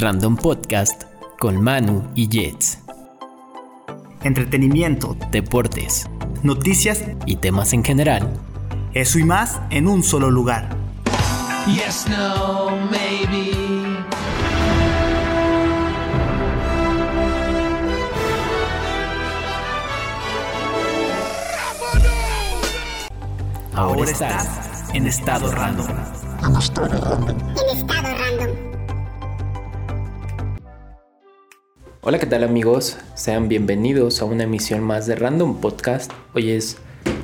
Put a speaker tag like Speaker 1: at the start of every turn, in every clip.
Speaker 1: Random Podcast con Manu y Jets.
Speaker 2: Entretenimiento,
Speaker 1: Deportes
Speaker 2: noticias,
Speaker 1: y temas en general.
Speaker 2: eso y más en un solo lugar.
Speaker 3: Yes, no, maybe.
Speaker 1: Ahora, estás
Speaker 2: en estado random.
Speaker 4: en estado random.
Speaker 5: Hola, ¿qué tal amigos? Sean bienvenidos a una emisión más de Random Podcast. Hoy es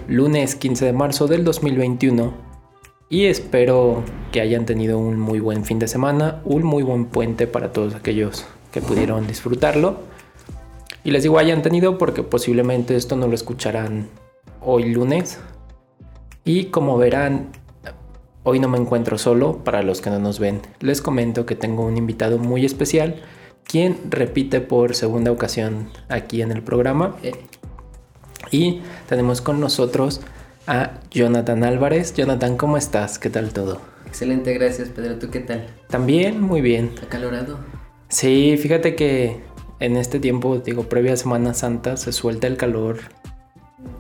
Speaker 5: lunes 15 de marzo del 2021 y espero que hayan tenido un muy buen fin de semana, un muy buen puente para todos aquellos que pudieron disfrutarlo. Y les digo hayan tenido porque posiblemente esto no lo escucharán hoy lunes. Y como verán, hoy no me encuentro solo, para los que no nos ven, les comento que tengo un invitado muy especial quien repite por segunda ocasión aquí en el programa. Y tenemos con nosotros a Jonathan Álvarez. Jonathan, ¿cómo estás? ¿Qué tal todo?
Speaker 6: Excelente, gracias Pedro. ¿Tú qué tal?
Speaker 5: También, muy bien.
Speaker 6: ¿Acalorado?
Speaker 5: Sí, fíjate que en este tiempo, digo, previa a Semana Santa, se suelta el calor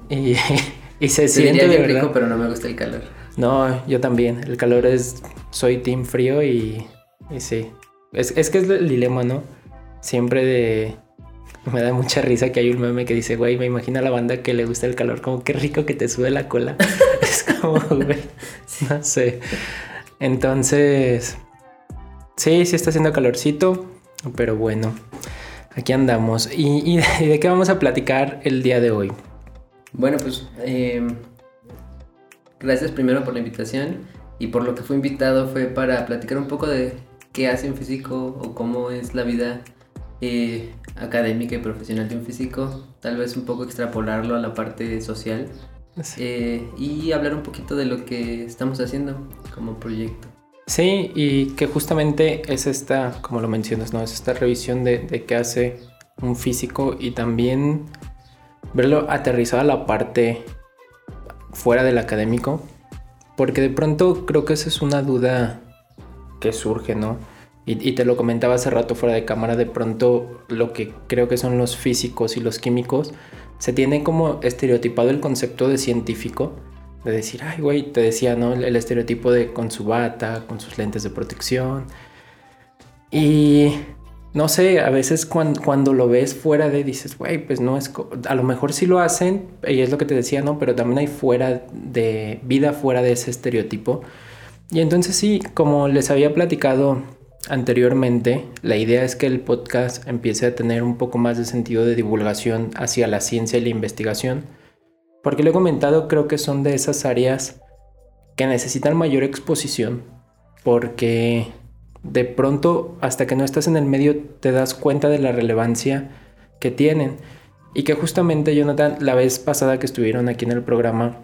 Speaker 5: y, y se
Speaker 6: Te
Speaker 5: siente de
Speaker 6: bien
Speaker 5: verdad.
Speaker 6: rico, pero no me gusta el calor.
Speaker 5: No, yo también. El calor es. Soy team frío y. Y sí. Es, es que es el dilema, ¿no? Siempre de. Me da mucha risa que hay un meme que dice, güey, me imagino a la banda que le gusta el calor, como qué rico que te sube la cola. es como, güey, no sé. Entonces, sí, sí está haciendo calorcito, pero bueno, aquí andamos. ¿Y, de- qué vamos a platicar el día de hoy?
Speaker 6: Bueno, pues eh, gracias primero por la invitación y por lo que fue invitado fue para platicar un poco de qué hace un físico o cómo es la vida eh, académica y profesional de un físico. Tal vez un poco extrapolarlo a la parte social eh, y hablar un poquito de lo que estamos haciendo como proyecto.
Speaker 5: Sí, y que justamente es esta, como lo mencionas, ¿no? Es esta revisión de, de qué hace un físico y también verlo aterrizado a la parte fuera del académico. Porque de pronto creo que esa es una duda que surge, ¿no? Y, y te lo comentaba hace rato fuera de cámara, de pronto lo que creo que son los físicos y los químicos, se tiene como estereotipado el concepto de científico, de decir, ay, güey, te decía, ¿no? El, el estereotipo de con su bata, con sus lentes de protección. Y no sé, a veces cuan- cuando, lo ves fuera de, dices, güey, pues no es, a lo mejor sí lo hacen, y es lo que te decía, ¿no? Pero también hay fuera de, vida fuera de ese estereotipo. Y entonces sí, como les había platicado anteriormente, la idea es que el podcast empiece a tener un poco más de sentido de divulgación hacia la ciencia y la investigación. Porque lo he comentado, creo que son de esas áreas que necesitan mayor exposición. Porque de pronto, hasta que no estás en el medio, te das cuenta de la relevancia que tienen. Y que justamente, Jonathan, la vez pasada que estuvieron aquí en el programa,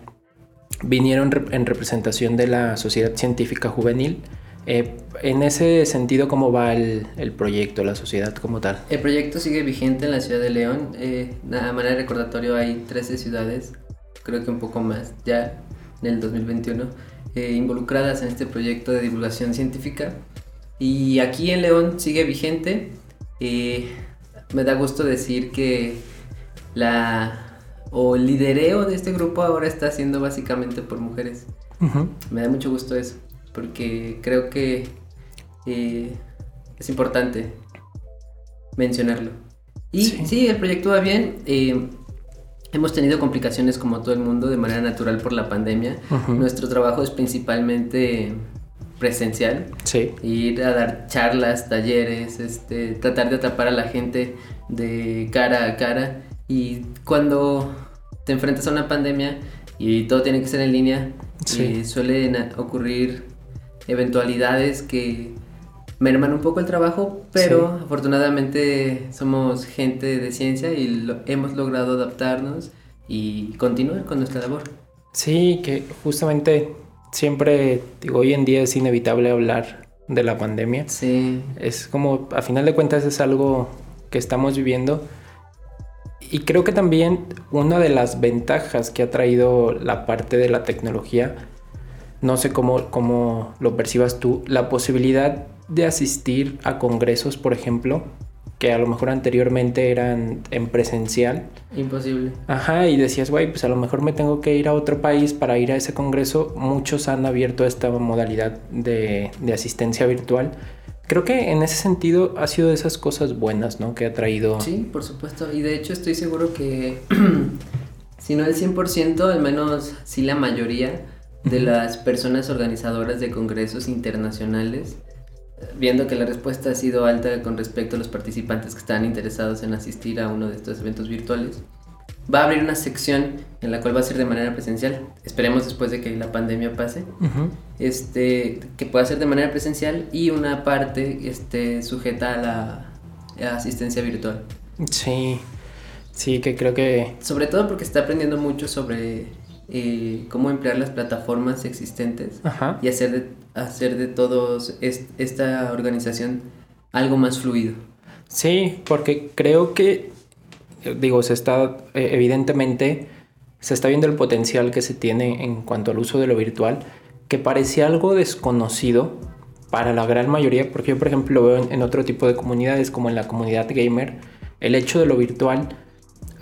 Speaker 5: vinieron en representación de la Sociedad Científica Juvenil. Eh, en ese sentido, ¿cómo va el, el proyecto, la sociedad como tal?
Speaker 6: El proyecto sigue vigente en la ciudad de León. Eh, a manera de recordatorio hay 13 ciudades, creo que un poco más, ya en el 2021, eh, involucradas en este proyecto de divulgación científica. Y aquí en León sigue vigente. Eh, me da gusto decir que la o el lidereo de este grupo ahora está siendo básicamente por mujeres.
Speaker 5: Ujú.
Speaker 6: Me da mucho gusto eso, porque creo que eh, es importante mencionarlo. Y
Speaker 5: Sí.
Speaker 6: sí, el proyecto va bien. eh, hemos tenido complicaciones como todo el mundo de manera natural por la pandemia.
Speaker 5: Ujú.
Speaker 6: Nuestro trabajo es principalmente presencial.
Speaker 5: Sí.
Speaker 6: Ir a dar charlas, talleres, este, tratar de atrapar a la gente de cara a cara. Y cuando te enfrentas a una pandemia y todo tiene que ser en línea,
Speaker 5: Sí.
Speaker 6: eh, suelen ocurrir eventualidades que merman un poco el trabajo, pero afortunadamente somos gente de ciencia y lo- hemos logrado adaptarnos y continuar con nuestra labor.
Speaker 5: Sí, que justamente siempre, digo, hoy en día es inevitable hablar de la pandemia.
Speaker 6: Sí,
Speaker 5: Es como, a final de cuentas, es algo que estamos viviendo. Y creo que también una de las ventajas que ha traído la parte de la tecnología, no sé cómo, cómo lo percibas tú, la posibilidad de asistir a congresos, por ejemplo, que a lo mejor anteriormente eran en presencial.
Speaker 6: Imposible.
Speaker 5: Ajá, y decías, güey, pues a lo mejor me tengo que ir a otro país para ir a ese congreso. Muchos han abierto esta modalidad de, de asistencia virtual. Creo que en ese sentido ha sido de esas cosas buenas, ¿no? Que ha traído...
Speaker 6: Sí, por supuesto. Y de hecho estoy seguro que, si no el 100%, al menos sí la mayoría de las personas organizadoras de congresos internacionales, viendo que la respuesta ha sido alta con respecto a los participantes que están interesados en asistir a uno de estos eventos virtuales, va a abrir una sección en la cual va a ser de manera presencial. Esperemos después de que la pandemia pase. Este, que pueda ser de manera presencial y una parte este, sujeta a la a asistencia virtual.
Speaker 5: Sí, sí, que creo que...
Speaker 6: Sobre todo porque está aprendiendo mucho sobre eh, cómo emplear las plataformas existentes
Speaker 5: Ajá.
Speaker 6: y hacer de, hacer de todos est- esta organización algo más fluido.
Speaker 5: Sí, porque creo que, digo, se está, eh, evidentemente, se está viendo el potencial que se tiene en cuanto al uso de lo virtual, que parecía algo desconocido para la gran mayoría, porque yo, por ejemplo, lo veo en, en otro tipo de comunidades, como en la comunidad gamer, el hecho de lo virtual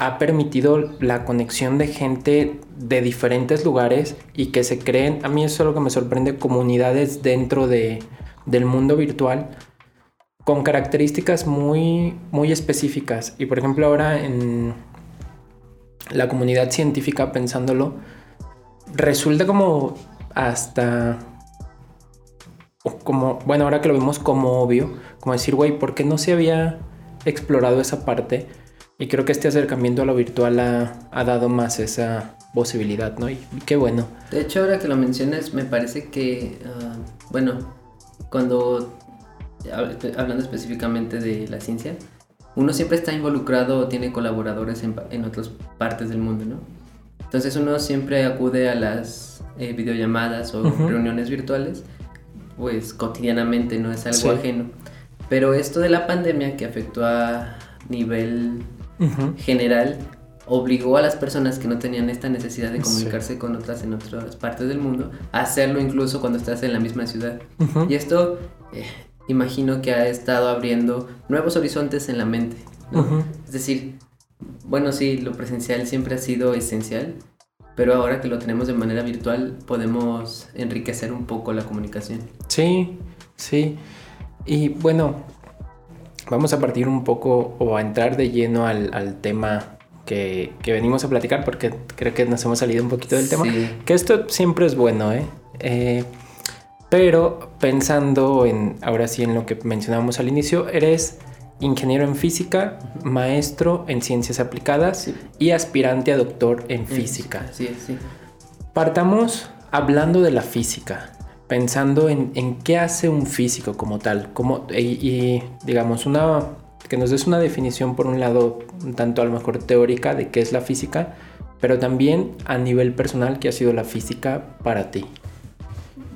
Speaker 5: ha permitido la conexión de gente de diferentes lugares y que se creen, a mí eso es lo que me sorprende, comunidades dentro de, del mundo virtual con características muy, muy específicas. Y por ejemplo ahora en la comunidad científica pensándolo, resulta como hasta... Como, bueno, ahora que lo vemos como obvio, como decir, güey, ¿por qué no se había explorado esa parte? Y creo que este acercamiento a lo virtual ha, ha dado más esa posibilidad, ¿no? Y, y qué bueno.
Speaker 6: De hecho, ahora que lo mencionas, me parece que, ah, bueno, cuando, hab- hablando específicamente de la ciencia, uno siempre está involucrado o tiene colaboradores en, en otras partes del mundo, ¿no? Entonces uno siempre acude a las eh, videollamadas o reuniones virtuales, pues cotidianamente, no es algo
Speaker 5: Sí.
Speaker 6: ajeno. Pero esto de la pandemia que afectó a nivel
Speaker 5: Ujú.
Speaker 6: general obligó a las personas que no tenían esta necesidad de
Speaker 5: Sí.
Speaker 6: comunicarse con otras en otras partes del mundo a hacerlo incluso cuando estás en la misma ciudad.
Speaker 5: Ujú.
Speaker 6: Y esto eh, imagino que ha estado abriendo nuevos horizontes en la mente. ¿no?
Speaker 5: Ujú.
Speaker 6: Es decir, bueno, sí, lo presencial siempre ha sido esencial, pero ahora que lo tenemos de manera virtual podemos enriquecer un poco la comunicación.
Speaker 5: Sí, sí. Y bueno, vamos a partir un poco o a entrar de lleno al, al tema que, que venimos a platicar porque creo que nos hemos salido un poquito del tema. Que esto siempre es bueno, ¿eh? Eh, pero pensando en, ahora sí, en lo que mencionábamos al inicio, eres ingeniero en física, maestro en ciencias aplicadas
Speaker 6: Sí.
Speaker 5: y aspirante a doctor en física.
Speaker 6: Sí, sí.
Speaker 5: Partamos hablando de la física, pensando en, en qué hace un físico como tal, como, y, y, digamos, una, que nos des una definición por un lado un tanto a lo mejor teórica de qué es la física, pero también a nivel personal qué ha sido la física para ti.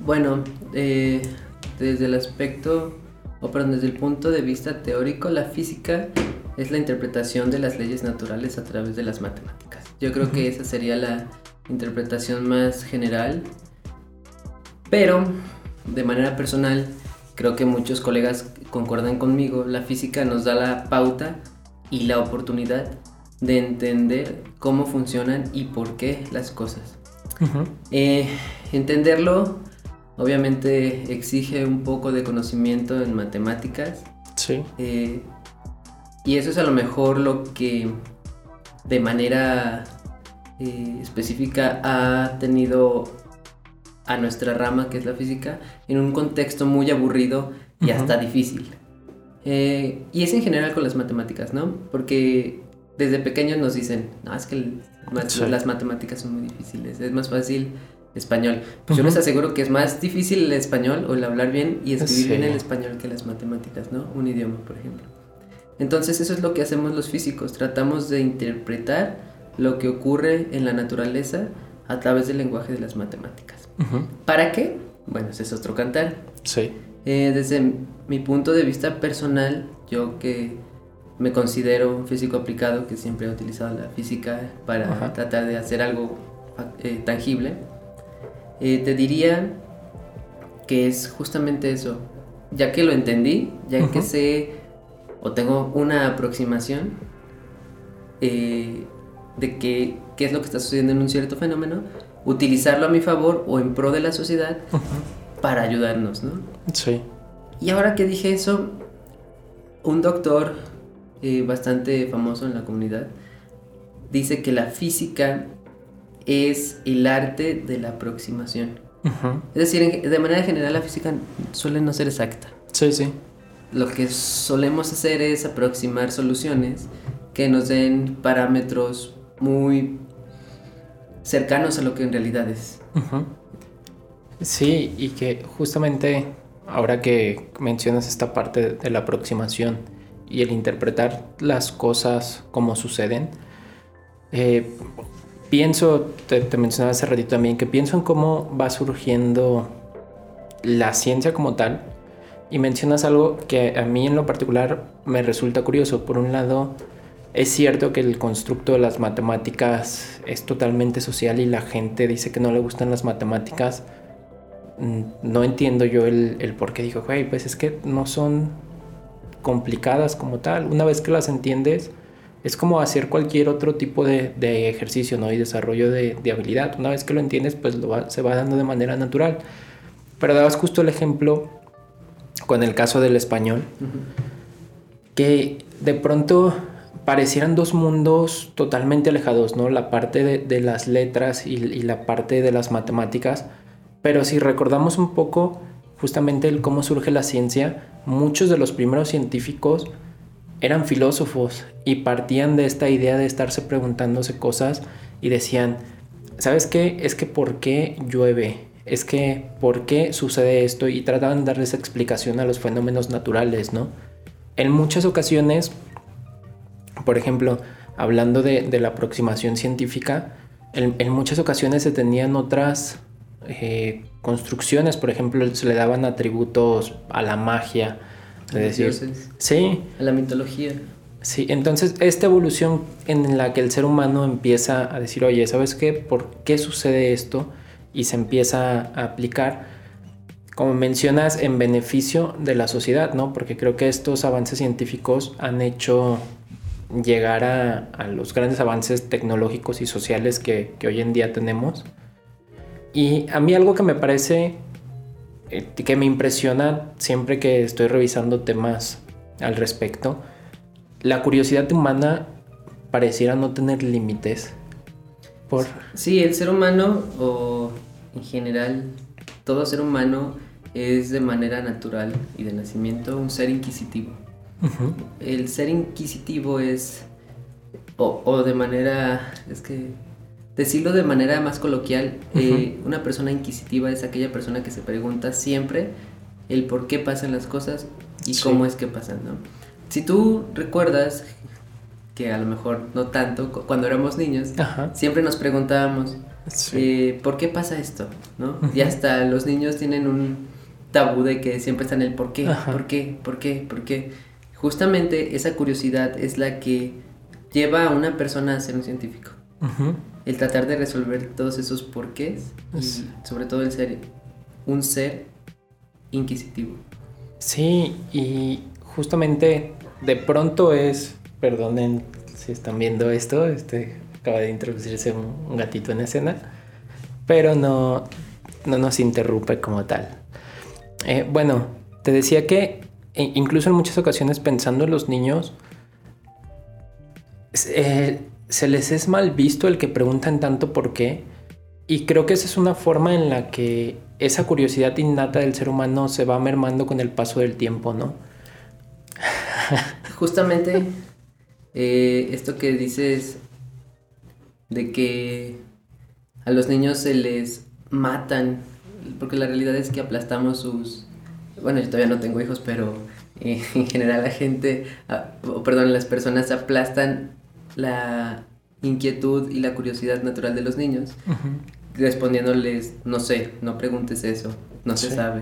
Speaker 6: Bueno, eh, desde el aspecto, o perdón, desde el punto de vista teórico, la física es la interpretación de las leyes naturales a través de las matemáticas. Yo creo que esa sería la interpretación más general, pero de manera personal, creo que muchos colegas concuerdan conmigo, la física nos da la pauta y la oportunidad de entender cómo funcionan y por qué las cosas. Eh, entenderlo obviamente exige un poco de conocimiento en matemáticas
Speaker 5: Sí.
Speaker 6: eh, y eso es a lo mejor lo que de manera eh, específica ha tenido a nuestra rama que es la física en un contexto muy aburrido y hasta difícil. Eh, y es en general con las matemáticas, ¿no? Porque desde pequeños nos dicen, no, es que el- mat-
Speaker 5: Sí.
Speaker 6: las matemáticas son muy difíciles, es más fácil español. Pues yo
Speaker 5: Ujú.
Speaker 6: les aseguro que es más difícil el español o el hablar bien y escribir
Speaker 5: Sí.
Speaker 6: bien el español que las matemáticas, ¿no? Un idioma, por ejemplo. Entonces eso es lo que hacemos los físicos, tratamos de interpretar lo que ocurre en la naturaleza a través del lenguaje de las matemáticas. ¿Para qué? Bueno, ese es otro cantar.
Speaker 5: Sí.
Speaker 6: Eh, desde mi punto de vista personal, yo que me considero un físico aplicado, que siempre he utilizado la física para tratar de hacer algo eh, tangible, eh, te diría que es justamente eso, ya que lo entendí, ya que sé o tengo una aproximación de que, qué es lo que está sucediendo en un cierto fenómeno, utilizarlo a mi favor o en pro de la sociedad para ayudarnos, ¿no?
Speaker 5: Sí.
Speaker 6: Y ahora que dije eso, un doctor eh, bastante famoso en la comunidad dice que la física es el arte de la aproximación.
Speaker 5: Ujú.
Speaker 6: Es decir, de manera general la física suele no ser exacta.
Speaker 5: Sí, sí.
Speaker 6: Lo que solemos hacer es aproximar soluciones que nos den parámetros muy cercanos a lo que en realidad es.
Speaker 5: Sí, y que justamente ahora que mencionas esta parte de la aproximación y el interpretar las cosas como suceden, eh, pienso, te, te mencionaba hace ratito también, que pienso en cómo va surgiendo la ciencia como tal y mencionas algo que a mí en lo particular me resulta curioso. Por un lado, es cierto que el constructo de las matemáticas es totalmente social y la gente dice que no le gustan las matemáticas. Mm, No entiendo yo el, el por qué digo, güey, pues es que no son complicadas como tal. Una vez que las entiendes, es como hacer cualquier otro tipo de, de ejercicio ¿no? y desarrollo de, de habilidad. Una vez que lo entiendes, pues lo va- se va dando de manera natural. Pero dabas justo el ejemplo con el caso del español, que de pronto parecieran dos mundos totalmente alejados, ¿no? La parte de, las letras y, y la parte de las matemáticas. Pero si recordamos un poco justamente el cómo surge la ciencia, muchos de los primeros científicos eran filósofos y partían de esta idea de estarse preguntándose cosas y decían, ¿sabes qué? Es que ¿por qué llueve? Es que ¿por qué sucede esto? Y trataban de darles explicación a los fenómenos naturales, ¿no? En muchas ocasiones, por ejemplo, hablando de, de la aproximación científica, en, en muchas ocasiones se tenían otras eh, construcciones, por ejemplo, se le daban atributos a la magia.
Speaker 6: Los
Speaker 5: decir,
Speaker 6: dioses.
Speaker 5: sí,
Speaker 6: A la mitología.
Speaker 5: Sí, entonces esta evolución en la que el ser humano empieza a decir, oye, ¿sabes qué? ¿Por qué sucede esto? Y se empieza a aplicar, como mencionas, en beneficio de la sociedad, ¿no? Porque creo que estos avances científicos han hecho llegar a, los grandes avances tecnológicos y sociales que, que hoy en día tenemos. Y a mí algo que me parece, eh, que me impresiona siempre que estoy revisando temas al respecto, la curiosidad humana pareciera no tener límites. Por...
Speaker 6: Sí, el ser humano o en general todo ser humano es de manera natural y de nacimiento un ser inquisitivo. El ser inquisitivo es, o, o de manera, es que decirlo de manera más coloquial, eh, una persona inquisitiva es aquella persona que se pregunta siempre el por qué pasan las cosas y
Speaker 5: Sí.
Speaker 6: cómo es que pasan, ¿no? Si tú recuerdas, que a lo mejor no tanto, cu- cuando éramos niños,
Speaker 5: Ajá.
Speaker 6: siempre nos preguntábamos,
Speaker 5: Sí.
Speaker 6: eh, ¿por qué pasa esto? ¿no? Y hasta los niños tienen un tabú de que siempre están el por qué,
Speaker 5: Ajá.
Speaker 6: por qué, por qué, por qué. Justamente esa curiosidad es la que lleva a una persona a ser un científico. El tratar de resolver todos esos porqués y sobre todo el ser un ser inquisitivo.
Speaker 5: Sí, y justamente de pronto es, perdonen si están viendo esto, este acaba de introducirse un, un gatito en escena, pero no, no nos interrumpe como tal. Eh, bueno, te decía que e- incluso en muchas ocasiones pensando en los niños, eh, se les es mal visto el que preguntan tanto por qué. Y creo que esa es una forma en la que esa curiosidad innata del ser humano se va mermando con el paso del tiempo, ¿no?
Speaker 6: Justamente eh, esto que dices de que a los niños se les matan, porque la realidad es que aplastamos sus... Bueno, yo todavía no tengo hijos, pero eh, en general la gente, ah, o perdón, las personas aplastan la inquietud y la curiosidad natural de los niños, respondiéndoles, no sé, no preguntes eso, no se sabe.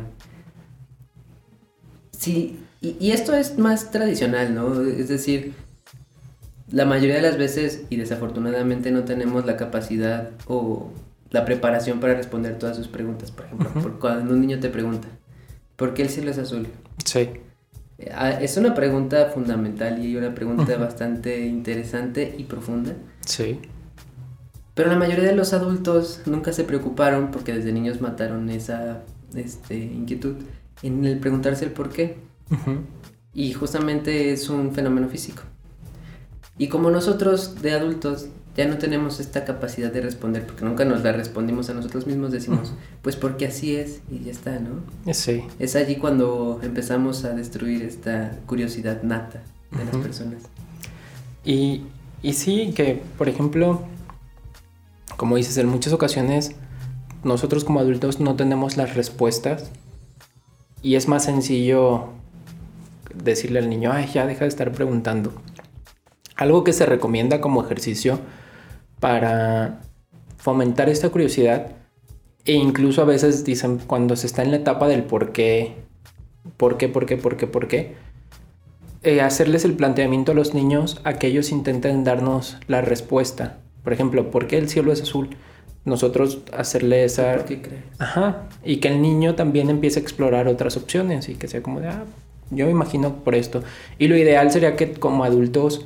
Speaker 6: Sí, y, y esto es más tradicional, ¿no? Es decir, la mayoría de las veces, y desafortunadamente no tenemos la capacidad o la preparación para responder todas sus preguntas. Por ejemplo, cuando un niño te pregunta, ¿por qué el cielo es azul?
Speaker 5: Sí.
Speaker 6: Ah, Es una pregunta fundamental y una pregunta bastante interesante y profunda.
Speaker 5: Sí.
Speaker 6: Pero la mayoría de los adultos nunca se preocuparon porque desde niños mataron esa este, inquietud en el preguntarse el por qué.
Speaker 5: Ujú.
Speaker 6: Y justamente es un fenómeno físico. Y como nosotros de adultos ya no tenemos esta capacidad de responder, porque nunca nos la respondimos a nosotros mismos, decimos, pues porque así es y ya está, ¿no?
Speaker 5: Sí.
Speaker 6: Es allí cuando empezamos a destruir esta curiosidad nata de las personas.
Speaker 5: Y, y sí, que por ejemplo, como dices, en muchas ocasiones nosotros como adultos no tenemos las respuestas y es más sencillo decirle al niño, ay, ya deja de estar preguntando. Algo que se recomienda como ejercicio para fomentar esta curiosidad e incluso a veces dicen cuando se está en la etapa del por qué, por qué, por qué, por qué, por qué, eh, hacerles el planteamiento a los niños a que ellos intenten darnos la respuesta. Por ejemplo, ¿por qué el cielo es azul? Nosotros hacerle esa...
Speaker 6: ¿Por qué crees?
Speaker 5: Ajá. Y que el niño también empiece a explorar otras opciones y que sea como de, ah, yo me imagino por esto. Y lo ideal sería que como adultos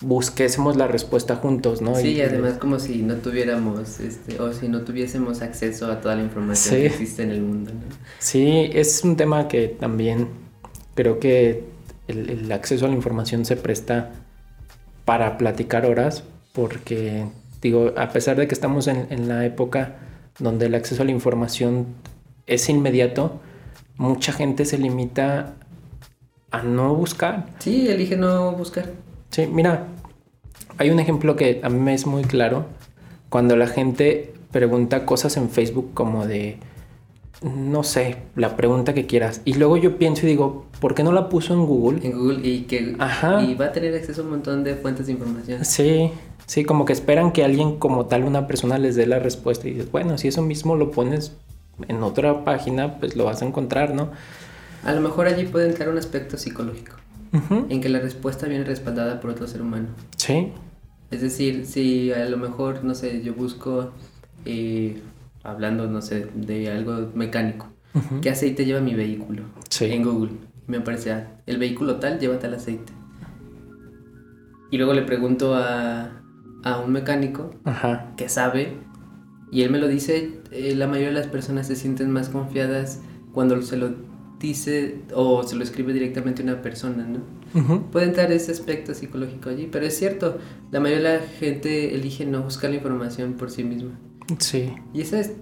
Speaker 5: busquésemos la respuesta juntos, ¿no?
Speaker 6: Sí,
Speaker 5: Y-
Speaker 6: y además como si no tuviéramos, este, o si no tuviésemos acceso a toda la información
Speaker 5: Sí.
Speaker 6: que existe en el mundo, ¿no?
Speaker 5: Sí, es un tema que también creo que el, el acceso a la información se presta para platicar horas, porque digo, a pesar de que estamos en, en la época donde el acceso a la información es inmediato, mucha gente se limita a no buscar.
Speaker 6: Sí, elige no buscar.
Speaker 5: Sí, mira, hay un ejemplo que a mí me es muy claro cuando la gente pregunta cosas en Facebook como de, no sé, la pregunta que quieras. Y luego yo pienso y digo, ¿por qué no la puso en Google?
Speaker 6: en Google y que
Speaker 5: Ajá.
Speaker 6: y va a tener acceso a un montón de fuentes de información.
Speaker 5: Sí, sí, como que esperan que alguien como tal, una persona les dé la respuesta y dices, bueno, si eso mismo lo pones en otra página, pues lo vas a encontrar, ¿no?
Speaker 6: A lo mejor allí puede entrar un aspecto psicológico,
Speaker 5: Ujú.
Speaker 6: en que la respuesta viene respaldada por otro ser humano.
Speaker 5: Sí,
Speaker 6: Es decir, si a lo mejor, no sé, yo busco, eh, hablando, no sé, de algo mecánico,
Speaker 5: Ujú.
Speaker 6: ¿qué aceite lleva mi vehículo?
Speaker 5: Sí.
Speaker 6: En Google. Me aparece, ah, el vehículo tal lleva tal aceite. Y luego le pregunto a, a un mecánico
Speaker 5: ajá,
Speaker 6: que sabe, y él me lo dice, eh, la mayoría de las personas se sienten más confiadas cuando se lo dice o se lo escribe directamente a una persona, ¿no?
Speaker 5: Ujú.
Speaker 6: Puede entrar ese aspecto psicológico allí, pero es cierto, la mayoría de la gente elige no buscar la información por sí misma.
Speaker 5: sí,
Speaker 6: Y esa es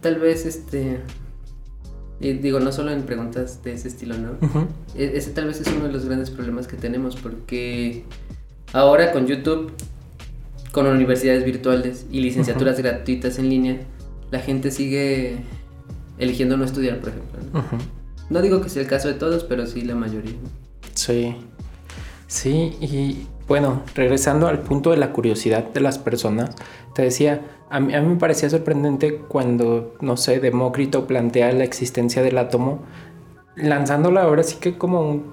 Speaker 6: tal vez, este, y digo, no solo en preguntas de ese estilo, ¿no? E- Ese tal vez es uno de los grandes problemas que tenemos porque ahora con YouTube, con universidades virtuales y licenciaturas gratuitas en línea, la gente sigue eligiendo no estudiar, por ejemplo. ¿no? No digo que sea el caso de todos, pero sí la mayoría.
Speaker 5: Sí, sí, y bueno, regresando al punto de la curiosidad de las personas, te decía, a mí, a mí me parecía sorprendente cuando, no sé, Demócrito plantea la existencia del átomo, lanzándola ahora sí que como un-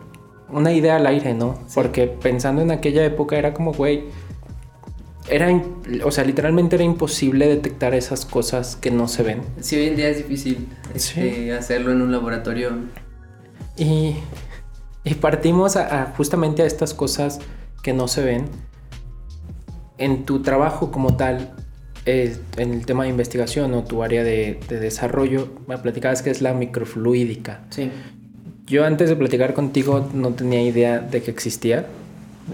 Speaker 5: una idea al aire, ¿no? Porque pensando en aquella época era como, güey, era, o sea, literalmente era imposible detectar esas cosas que no se ven.
Speaker 6: Sí, hoy en día es difícil este, hacerlo en un laboratorio.
Speaker 5: Y, y partimos a, a justamente a estas cosas que no se ven. En tu trabajo como tal, eh, en el tema de investigación o tu área de, de desarrollo, me platicabas que es la microfluídica.
Speaker 6: Sí.
Speaker 5: Yo antes de platicar contigo no tenía idea de que existía.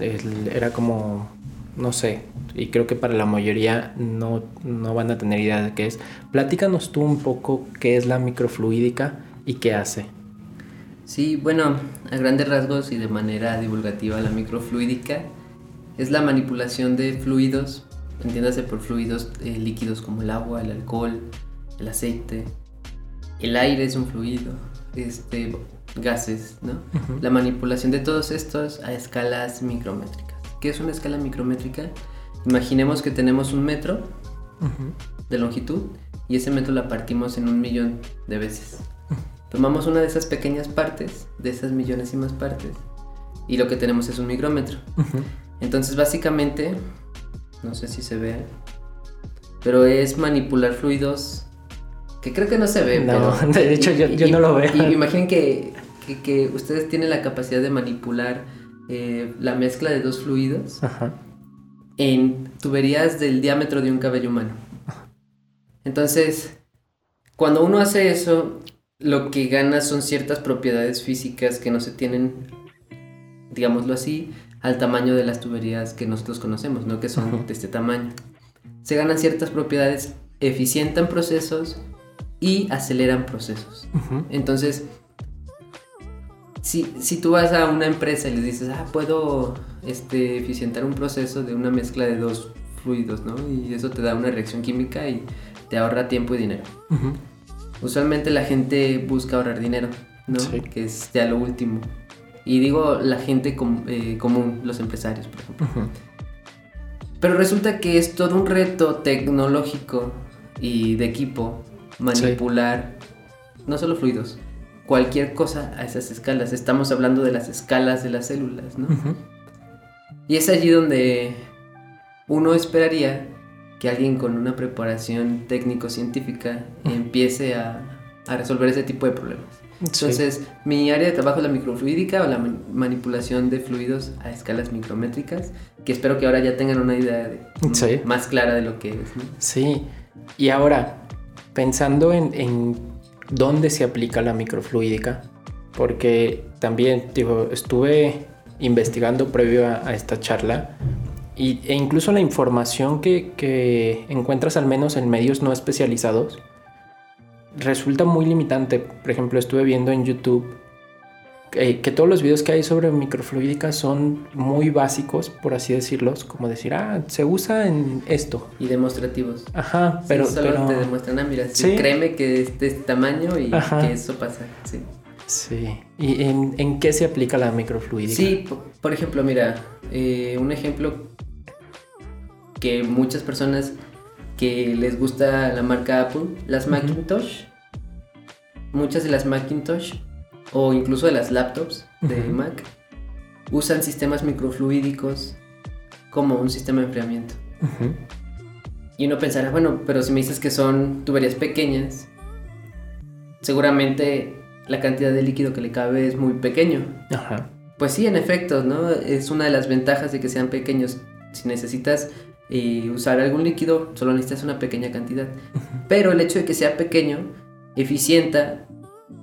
Speaker 5: El- era como, no sé, y creo que para la mayoría no, no van a tener idea de qué es. Platícanos tú un poco qué es la microfluídica y qué hace.
Speaker 6: Sí, bueno, a grandes rasgos y de manera divulgativa, la microfluídica es la manipulación de fluidos, entiéndase por fluidos eh, líquidos como el agua, el alcohol, el aceite, el aire es un fluido, este, gases, ¿no? La manipulación de todos estos a escalas micrométricas. ¿Qué es una escala micrométrica? Imaginemos que tenemos un metro de longitud y ese metro la partimos en un millón de veces. Tomamos una de esas pequeñas partes, de esas millonésimas partes, y lo que tenemos es un micrómetro. Entonces básicamente, no sé si se ve, pero es manipular fluidos que creo que no se ve.
Speaker 5: No,
Speaker 6: pero-
Speaker 5: de hecho, yo- yo
Speaker 6: y-
Speaker 5: no lo veo.
Speaker 6: y imaginen que, que, que ustedes tienen la capacidad de manipular eh, la mezcla de dos fluidos
Speaker 5: Ajá.
Speaker 6: en tuberías del diámetro de un cabello humano. Entonces, cuando uno hace eso, lo que gana son ciertas propiedades físicas que no se tienen, digámoslo así, al tamaño de las tuberías que nosotros conocemos, ¿no? Que son de este tamaño. Se ganan ciertas propiedades, eficientan procesos y aceleran procesos. Entonces, si, si tú vas a una empresa y les dices, ah, puedo este, eficientar un proceso de una mezcla de dos fluidos, ¿no? Y eso te da una reacción química y te ahorra tiempo y dinero.
Speaker 5: Ujú.
Speaker 6: Usualmente la gente busca ahorrar dinero, ¿no?
Speaker 5: Sí.
Speaker 6: Que es ya lo último. Y digo la gente com- eh, común, los empresarios, por ejemplo.
Speaker 5: Ujú.
Speaker 6: Pero resulta que es todo un reto tecnológico y de equipo manipular no solo fluidos, cualquier cosa a esas escalas. Estamos hablando de las escalas de las células, ¿no? Y es allí donde uno esperaría que alguien con una preparación técnico-científica empiece a, a resolver ese tipo de problemas. Entonces, mi área de trabajo es la microfluídica o la man- manipulación de fluidos a escalas micrométricas, que espero que ahora ya tengan una idea de-
Speaker 5: Sí.
Speaker 6: más clara de lo que es. ¿no?
Speaker 5: Sí, y ahora, pensando en, en dónde se aplica la microfluídica, porque también digo, estuve investigando previo a, esta charla y, e incluso la información que encuentras al menos en medios no especializados resulta muy limitante. Por ejemplo, estuve viendo en YouTube que, que todos los videos que hay sobre microfluídica son muy básicos, por así decirlos, como decir, ah, se usa en esto.
Speaker 6: Y demostrativos.
Speaker 5: Ajá,
Speaker 6: Sí,
Speaker 5: pero,
Speaker 6: solo
Speaker 5: pero-
Speaker 6: te demuestran, ah, mira, sí,
Speaker 5: Sí.
Speaker 6: créeme que es de este tamaño y
Speaker 5: Ajá.
Speaker 6: que eso pasa. Sí.
Speaker 5: Sí. ¿Y en, en qué se aplica la microfluídica?
Speaker 6: Sí, po- por ejemplo, mira, eh, un ejemplo que muchas personas que les gusta la marca Apple, las Macintosh, muchas de las Macintosh o incluso de las laptops de. Mac usan sistemas microfluídicos como un sistema de enfriamiento.
Speaker 5: Ujú.
Speaker 6: Y uno pensará, bueno, pero si me dices que son tuberías pequeñas, seguramente la cantidad de líquido que le cabe es muy pequeño.
Speaker 5: Ajá.
Speaker 6: Pues sí, en efecto, ¿no? Es una de las ventajas de que sean pequeños. Si necesitas eh, usar algún líquido, solo necesitas una pequeña cantidad. Pero el hecho de que sea pequeño eficienta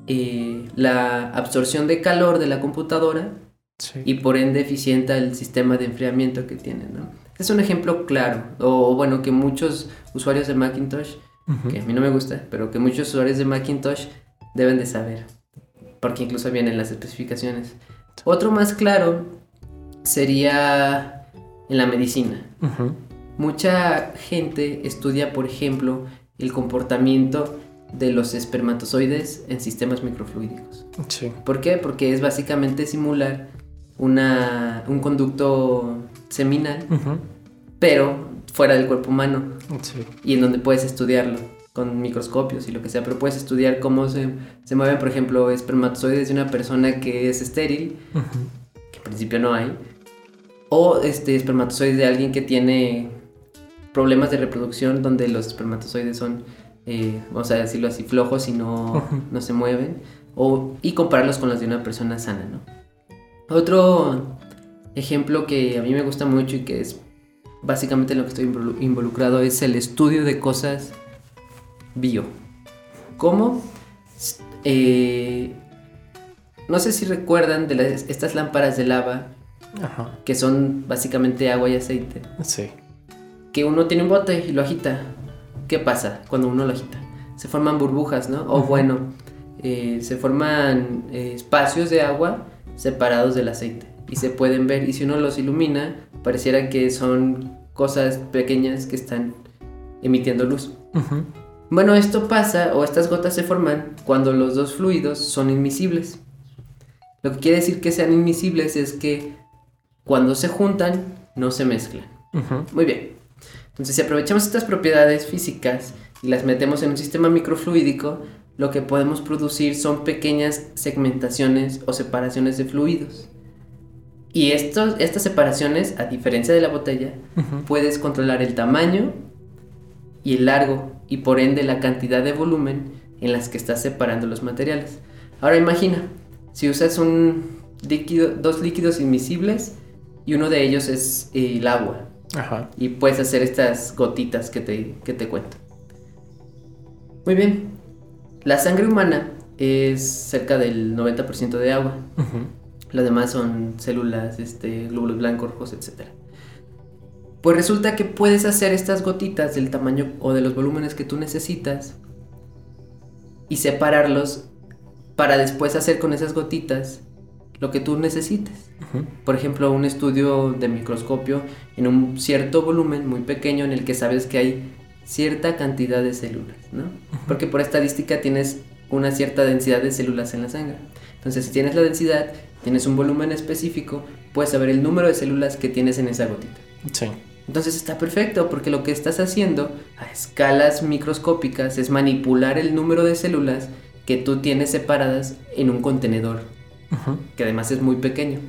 Speaker 6: eh, la absorción de calor de la computadora
Speaker 5: Sí.
Speaker 6: y por ende eficienta el sistema de enfriamiento que tiene, ¿no? Es un ejemplo claro, o bueno, que muchos usuarios de Macintosh, que a mí no me gusta, pero que muchos usuarios de Macintosh deben de saber, porque incluso vienen las especificaciones. Otro más claro sería en la medicina. Mucha gente estudia, por ejemplo, el comportamiento de los espermatozoides en sistemas microfluídicos.
Speaker 5: Sí.
Speaker 6: ¿Por qué? Porque es básicamente simular una, un conducto seminal, pero fuera del cuerpo humano
Speaker 5: Sí.
Speaker 6: y en donde puedes estudiarlo con microscopios y lo que sea, pero puedes estudiar cómo se, se mueven, por ejemplo, espermatozoides de una persona que es estéril, que en principio no hay, o este, espermatozoides de alguien que tiene problemas de reproducción donde los espermatozoides son, eh, vamos a decirlo así, flojos y no, no se mueven, o, y compararlos con los de una persona sana, ¿no? Otro ejemplo que a mí me gusta mucho y que es básicamente en lo que estoy involu- involucrado es el estudio de cosas bio. ¿Cómo? Eh, no sé si recuerdan de las- estas lámparas de lava
Speaker 5: Ajá.
Speaker 6: que son básicamente agua y aceite.
Speaker 5: Sí.
Speaker 6: Que uno tiene un bote y lo agita. ¿Qué pasa cuando uno lo agita? Se forman burbujas, ¿no? O bueno, eh, se forman eh, espacios de agua separados del aceite y se pueden ver. Y si uno los ilumina, pareciera que son cosas pequeñas que están emitiendo luz.
Speaker 5: Ujú.
Speaker 6: Bueno, esto pasa o estas gotas se forman cuando los dos fluidos son inmisibles. Lo que quiere decir que sean inmisibles es que cuando se juntan no se mezclan.
Speaker 5: Ujú.
Speaker 6: Muy bien. Entonces, si aprovechamos estas propiedades físicas y las metemos en un sistema microfluídico, lo que podemos producir son pequeñas segmentaciones o separaciones de fluidos. Y estos, estas separaciones, a diferencia de la botella, puedes controlar el tamaño y el largo y por ende la cantidad de volumen en las que estás separando los materiales. Ahora imagina, si usas un líquido, dos líquidos invisibles y uno de ellos es eh, el agua.
Speaker 5: Ajá.
Speaker 6: Y puedes hacer estas gotitas que te, que te cuento. Muy bien. La sangre humana es cerca del 90% de agua.
Speaker 5: Ujú.
Speaker 6: Lo demás son células, este, glóbulos blancos, rojos, etc. Pues resulta que puedes hacer estas gotitas del tamaño o de los volúmenes que tú necesitas y separarlos para después hacer con esas gotitas lo que tú necesites. Por ejemplo, un estudio de microscopio en un cierto volumen muy pequeño en el que sabes que hay cierta cantidad de células, ¿no? Porque por estadística tienes una cierta densidad de células en la sangre. Entonces, si tienes la densidad, tienes un volumen específico, puedes saber el número de células que tienes en esa gotita.
Speaker 5: Sí.
Speaker 6: Entonces está perfecto porque lo que estás haciendo a escalas microscópicas es manipular el número de células que tú tienes separadas en un contenedor Que además es muy pequeño.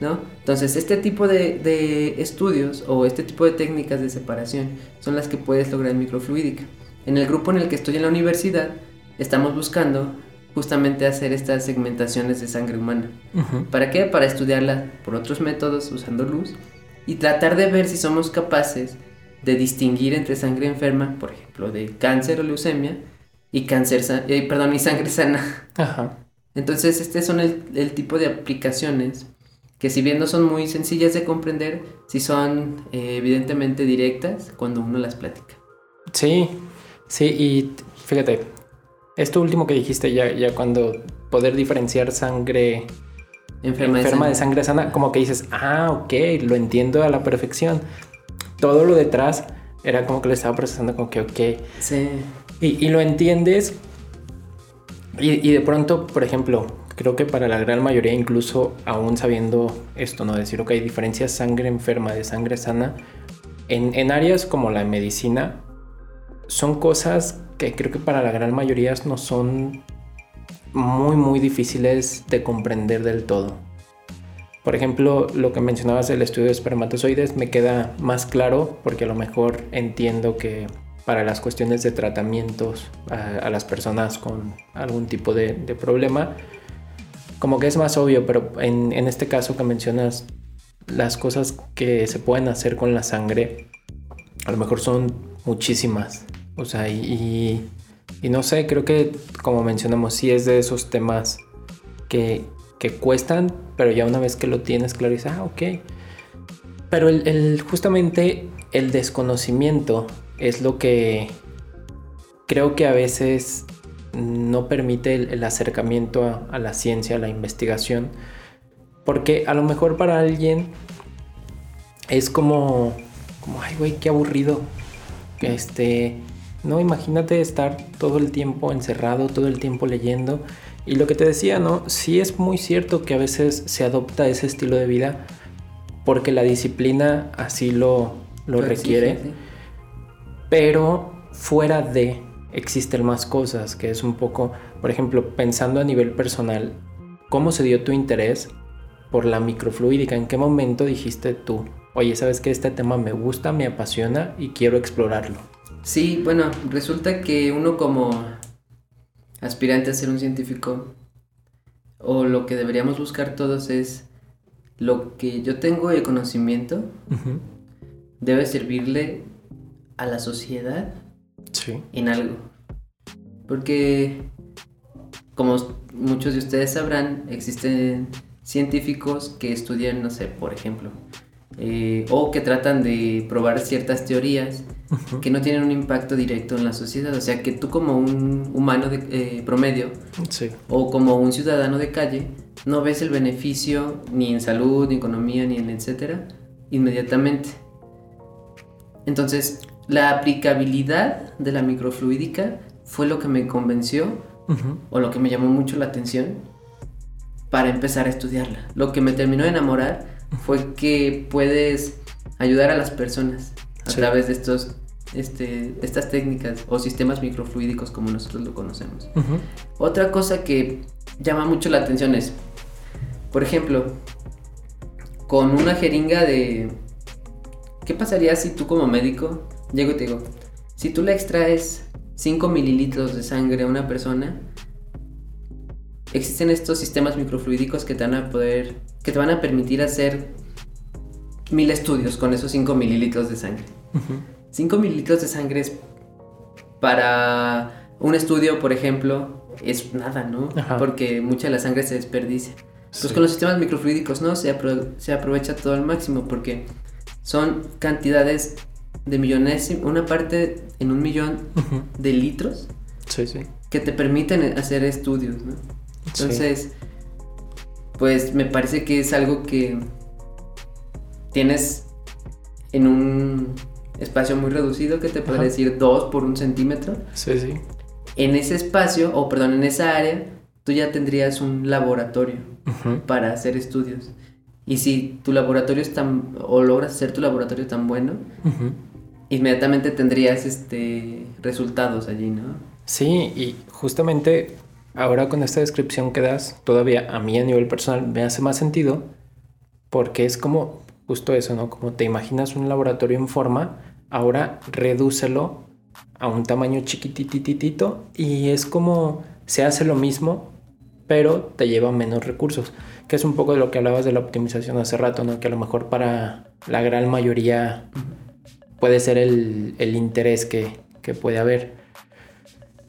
Speaker 6: ¿No? Entonces, este tipo de, de estudios o este tipo de técnicas de separación son las que puedes lograr en microfluídica. En el grupo en el que estoy en la universidad, estamos buscando justamente hacer estas segmentaciones de sangre humana.
Speaker 5: Ujú.
Speaker 6: ¿Para qué? Para estudiarla por otros métodos usando luz y tratar de ver si somos capaces de distinguir entre sangre enferma, por ejemplo, de cáncer o leucemia, y cáncer, eh, perdón, y sangre sana.
Speaker 5: Ajá.
Speaker 6: Entonces, este son el, el tipo de aplicaciones que si bien no son muy sencillas de comprender, sí son eh, evidentemente directas cuando uno las platica.
Speaker 5: Sí, sí, y fíjate, esto último que dijiste ya, ya cuando poder diferenciar sangre
Speaker 6: Enferma,
Speaker 5: enferma de sangre sana, como que dices, ah, ok, lo entiendo a la perfección. Todo lo detrás era como que lo estaba procesando como que, ok.
Speaker 6: Sí.
Speaker 5: Y, y lo entiendes. Y, de pronto, por ejemplo, creo que para la gran mayoría, incluso aún sabiendo esto, ¿no? Decir, ok, diferencias sangre enferma de sangre sana. En, en áreas como la medicina, son cosas que creo que para la gran mayoría no son muy, muy difíciles de comprender del todo. Por ejemplo, lo que mencionabas del estudio de espermatozoides me queda más claro porque a lo mejor entiendo que para las cuestiones de tratamientos a, las personas con algún tipo de, problema, como que es más obvio, pero en, este caso que mencionas, las cosas que se pueden hacer con la sangre, a lo mejor son muchísimas. O sea, y, y, no sé, creo que como mencionamos, sí es de esos temas que, que cuestan, pero ya una vez que lo tienes claro, dices, ah, ok. Pero el- justamente el desconocimiento es lo que creo que a veces no permite el, el acercamiento a, a la ciencia, a la investigación, porque a lo mejor para alguien es como, como ay, güey, qué aburrido. Este, no, imagínate estar todo el tiempo encerrado, todo el tiempo leyendo. Y lo que te decía, ¿no? Sí es muy cierto que a veces se adopta ese estilo de vida porque la disciplina así lo, lo
Speaker 6: Lo
Speaker 5: requiere.
Speaker 6: exige, sí.
Speaker 5: Pero fuera de existen más cosas, que es un poco, por ejemplo, pensando a nivel personal, ¿cómo se dio tu interés por la microfluídica? ¿En qué momento dijiste tú, oye, sabes que este tema me gusta, me apasiona y quiero explorarlo?
Speaker 6: Sí, bueno, resulta que uno como aspirante a ser un científico, o lo que deberíamos buscar todos es lo que yo tengo de conocimiento debe servirle a la sociedad
Speaker 5: Sí.
Speaker 6: en algo. Porque, como muchos de ustedes sabrán, existen científicos que estudian, no sé, por ejemplo, eh, o que tratan de probar ciertas teorías que no tienen un impacto directo en la sociedad. O sea, que tú como un humano de, eh, promedio
Speaker 5: Sí.
Speaker 6: o como un ciudadano de calle no ves el beneficio ni en salud, ni economía, ni en etcétera inmediatamente. Entonces, la aplicabilidad de la microfluídica fue lo que me convenció o lo que me llamó mucho la atención para empezar a estudiarla. Lo que me terminó de enamorar fue que puedes ayudar a las personas a
Speaker 5: Sí.
Speaker 6: través de estos este, estas técnicas o sistemas microfluídicos como nosotros lo conocemos. Otra cosa que llama mucho la atención es, por ejemplo, con una jeringa de... ¿Qué pasaría si tú como médico, llego y te digo, si tú le extraes 5 mililitros de sangre a una persona, existen estos sistemas microfluídicos que te van a poder, que te van a permitir hacer mil estudios con esos 5 mililitros de sangre. 5 mililitros de sangre es para un estudio, por ejemplo, es nada, ¿no?
Speaker 5: Ajá.
Speaker 6: Porque mucha de la sangre se desperdicia.
Speaker 5: Sí.
Speaker 6: con los sistemas microfluídicos no, se, apro- se aprovecha todo al máximo porque son cantidades de millones, una parte en un millón de litros
Speaker 5: Sí, sí.
Speaker 6: que te permiten hacer estudios, ¿no?
Speaker 5: Sí.
Speaker 6: Entonces, pues me parece que es algo que tienes en un espacio muy reducido que te podría decir 2 por un centímetro.
Speaker 5: Sí, sí.
Speaker 6: En ese espacio, o perdón, en esa área, tú ya tendrías un laboratorio para hacer estudios. Y si tu laboratorio es tan, o logras hacer tu laboratorio tan bueno. Inmediatamente tendrías este resultados allí, ¿no?
Speaker 5: Sí, y justamente ahora con esta descripción que das, todavía a mí a nivel personal me hace más sentido porque es como justo eso, ¿no? Como te imaginas un laboratorio en forma, ahora redúcelo a un tamaño chiquitititito y es como se hace lo mismo, pero te lleva menos recursos, que es un poco de lo que hablabas de la optimización hace rato, ¿no? Que a lo mejor para la gran mayoría puede ser el, el interés que, que puede haber.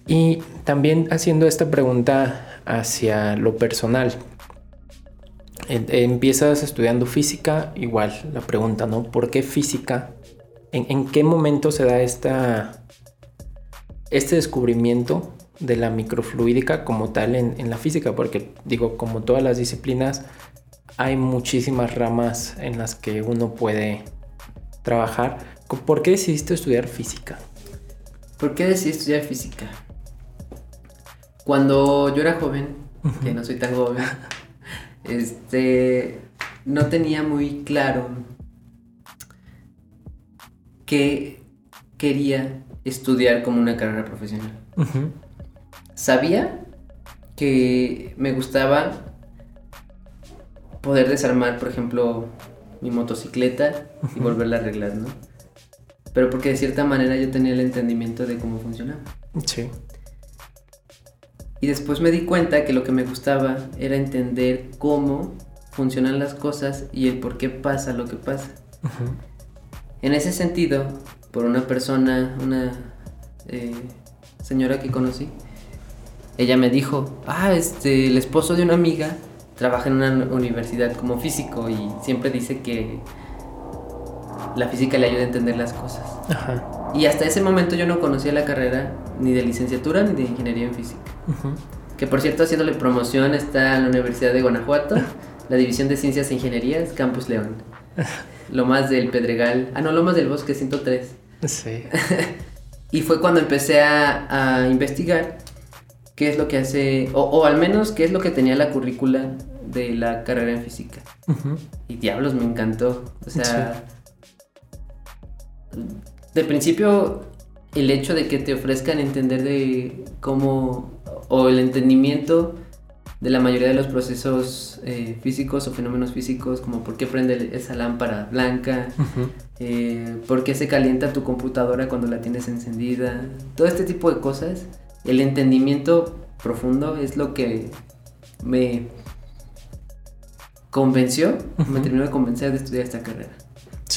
Speaker 5: Y también haciendo esta pregunta hacia lo personal. Empiezas estudiando física, igual la pregunta, ¿no? ¿Por qué física? ¿En, en qué momento se da esta, este descubrimiento de la microfluídica como tal en, en la física? Porque digo, como todas las disciplinas, hay muchísimas ramas en las que uno puede trabajar. ¿Por qué decidiste estudiar física?
Speaker 6: ¿Por qué decidí estudiar física? Cuando yo era joven, que no soy tan joven, este, no tenía muy claro qué quería estudiar como una carrera profesional. Sabía que me gustaba poder desarmar, por ejemplo, mi motocicleta y volverla a arreglar, ¿no? Pero porque de cierta manera yo tenía el entendimiento de cómo funcionaba.
Speaker 5: Sí.
Speaker 6: Y después me di cuenta que lo que me gustaba era entender cómo funcionan las cosas y el por qué pasa lo que pasa. En ese sentido, por una persona, una eh, señora que conocí, ella me dijo, ah, este, el esposo de una amiga trabaja en una universidad como físico y siempre dice que la física le ayuda a entender las cosas.
Speaker 5: Ajá.
Speaker 6: Y hasta ese momento yo no conocía la carrera ni de licenciatura ni de ingeniería en física.
Speaker 5: Ujú.
Speaker 6: Que por cierto, haciéndole promoción está en la Universidad de Guanajuato, la División de Ciencias e Ingenierías, Campus León. Lomas del Pedregal, ah no, Lomas del Bosque 103.
Speaker 5: Sí.
Speaker 6: Y fue cuando empecé a, a investigar qué es lo que hace, o, o al menos qué es lo que tenía la currícula de la carrera en física.
Speaker 5: Ujú.
Speaker 6: Y diablos, me encantó. O sea, de principio, el hecho de que te ofrezcan entender de cómo, o el entendimiento de la mayoría de los procesos eh, físicos o fenómenos físicos, como por qué prende esa lámpara blanca, eh, por qué se calienta tu computadora cuando la tienes encendida, todo este tipo de cosas, el entendimiento profundo es lo que me convenció, me terminó de convencer de estudiar esta carrera.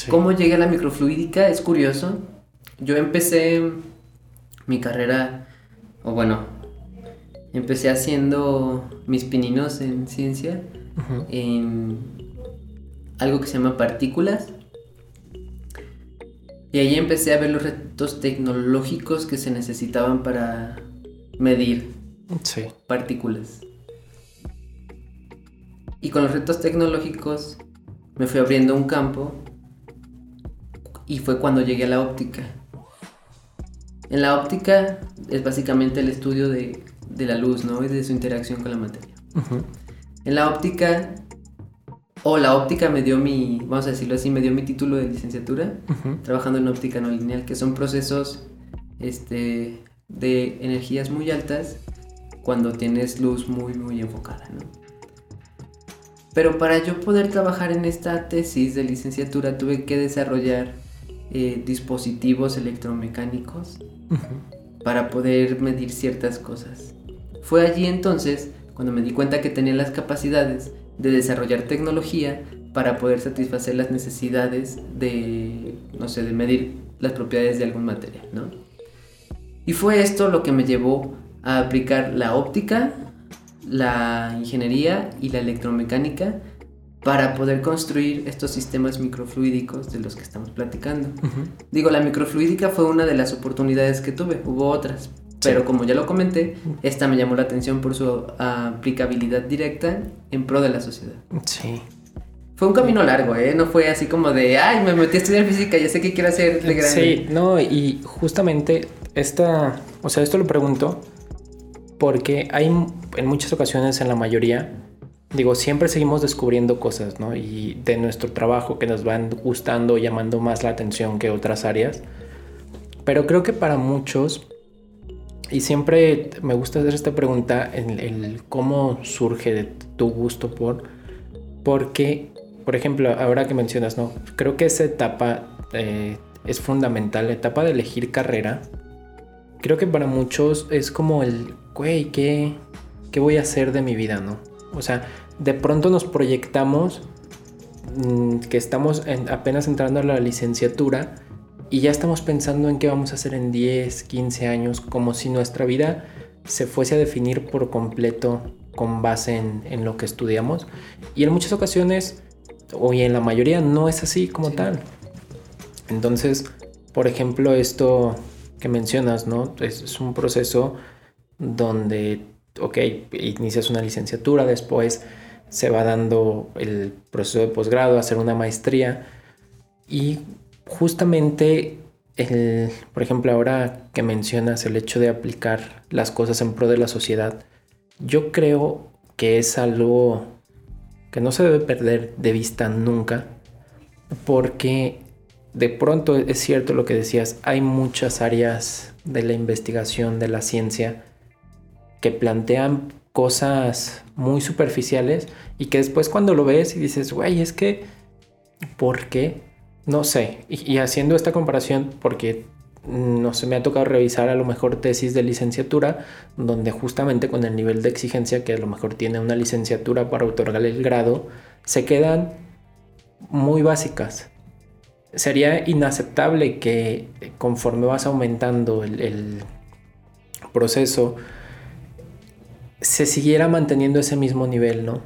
Speaker 5: Sí.
Speaker 6: ¿Cómo llegué a la microfluídica? Es curioso. Yo empecé mi carrera, o bueno, empecé haciendo mis pininos en ciencia, en algo que se llama partículas. Y ahí empecé a ver los retos tecnológicos que se necesitaban para medir
Speaker 5: Sí.
Speaker 6: partículas. Y con los retos tecnológicos me fui abriendo un campo y fue cuando llegué a la óptica. En la óptica es básicamente el estudio de, de la luz, ¿no? Y de su interacción con la materia. En la óptica, o la óptica me dio mi, vamos a decirlo así, me dio mi título de licenciatura trabajando en óptica no lineal, que son procesos este, de energías muy altas cuando tienes luz muy, muy enfocada, ¿no? Pero para yo poder trabajar en esta tesis de licenciatura tuve que desarrollar eh, dispositivos electromecánicos para poder medir ciertas cosas. Fue allí entonces cuando me di cuenta que tenía las capacidades de desarrollar tecnología para poder satisfacer las necesidades de, no sé, de medir las propiedades de algún material, ¿no? Y fue esto lo que me llevó a aplicar la óptica, la ingeniería y la electromecánica para poder construir estos sistemas microfluídicos de los que estamos platicando. Digo, la microfluídica fue una de las oportunidades que tuve, hubo otras, pero como ya lo comenté, esta me llamó la atención por su aplicabilidad directa en pro de la sociedad.
Speaker 5: Sí.
Speaker 6: Fue un camino largo, ¿eh? No fue así como de, ay, me metí a estudiar física, ya sé qué quiero hacer de grande.
Speaker 5: Sí, no, y justamente esta, o sea, esto lo pregunto porque hay en muchas ocasiones, en la mayoría, digo, siempre seguimos descubriendo cosas, ¿no? Y de nuestro trabajo que nos van gustando, llamando más la atención que otras áreas. Pero creo que para muchos, y siempre me gusta hacer esta pregunta, el, cómo surge tu gusto por, porque, por ejemplo, ahora que mencionas, ¿no? Creo que esa etapa eh, es fundamental, la etapa de elegir carrera. Creo que para muchos es como el, güey, ¿qué, ¿qué voy a hacer de mi vida, no? O sea, de pronto nos proyectamos mm, que estamos apenas entrando a la licenciatura y ya estamos pensando en qué vamos a hacer en 10, 15 años, como si nuestra vida se fuese a definir por completo con base en, lo que estudiamos. Y en muchas ocasiones, o en la mayoría, no es así como tal. Entonces, por ejemplo, esto que mencionas, ¿no? es un proceso donde ok, inicias una licenciatura, después se va dando el proceso de posgrado, hacer una maestría. Y justamente el, por ejemplo, ahora que mencionas el hecho de aplicar las cosas en pro de la sociedad, yo creo que es algo que no se debe perder de vista nunca, porque de pronto es cierto lo que decías, hay muchas áreas de la investigación, de la ciencia, que plantean cosas muy superficiales y que después cuando lo ves y dices, güey, es que, ¿por qué? No sé. Y, haciendo esta comparación, porque no se me ha tocado revisar a lo mejor tesis de licenciatura, donde justamente con el nivel de exigencia que a lo mejor tiene una licenciatura para otorgar el grado, se quedan muy básicas. Sería inaceptable que conforme vas aumentando el proceso, se siguiera manteniendo ese mismo nivel, ¿no?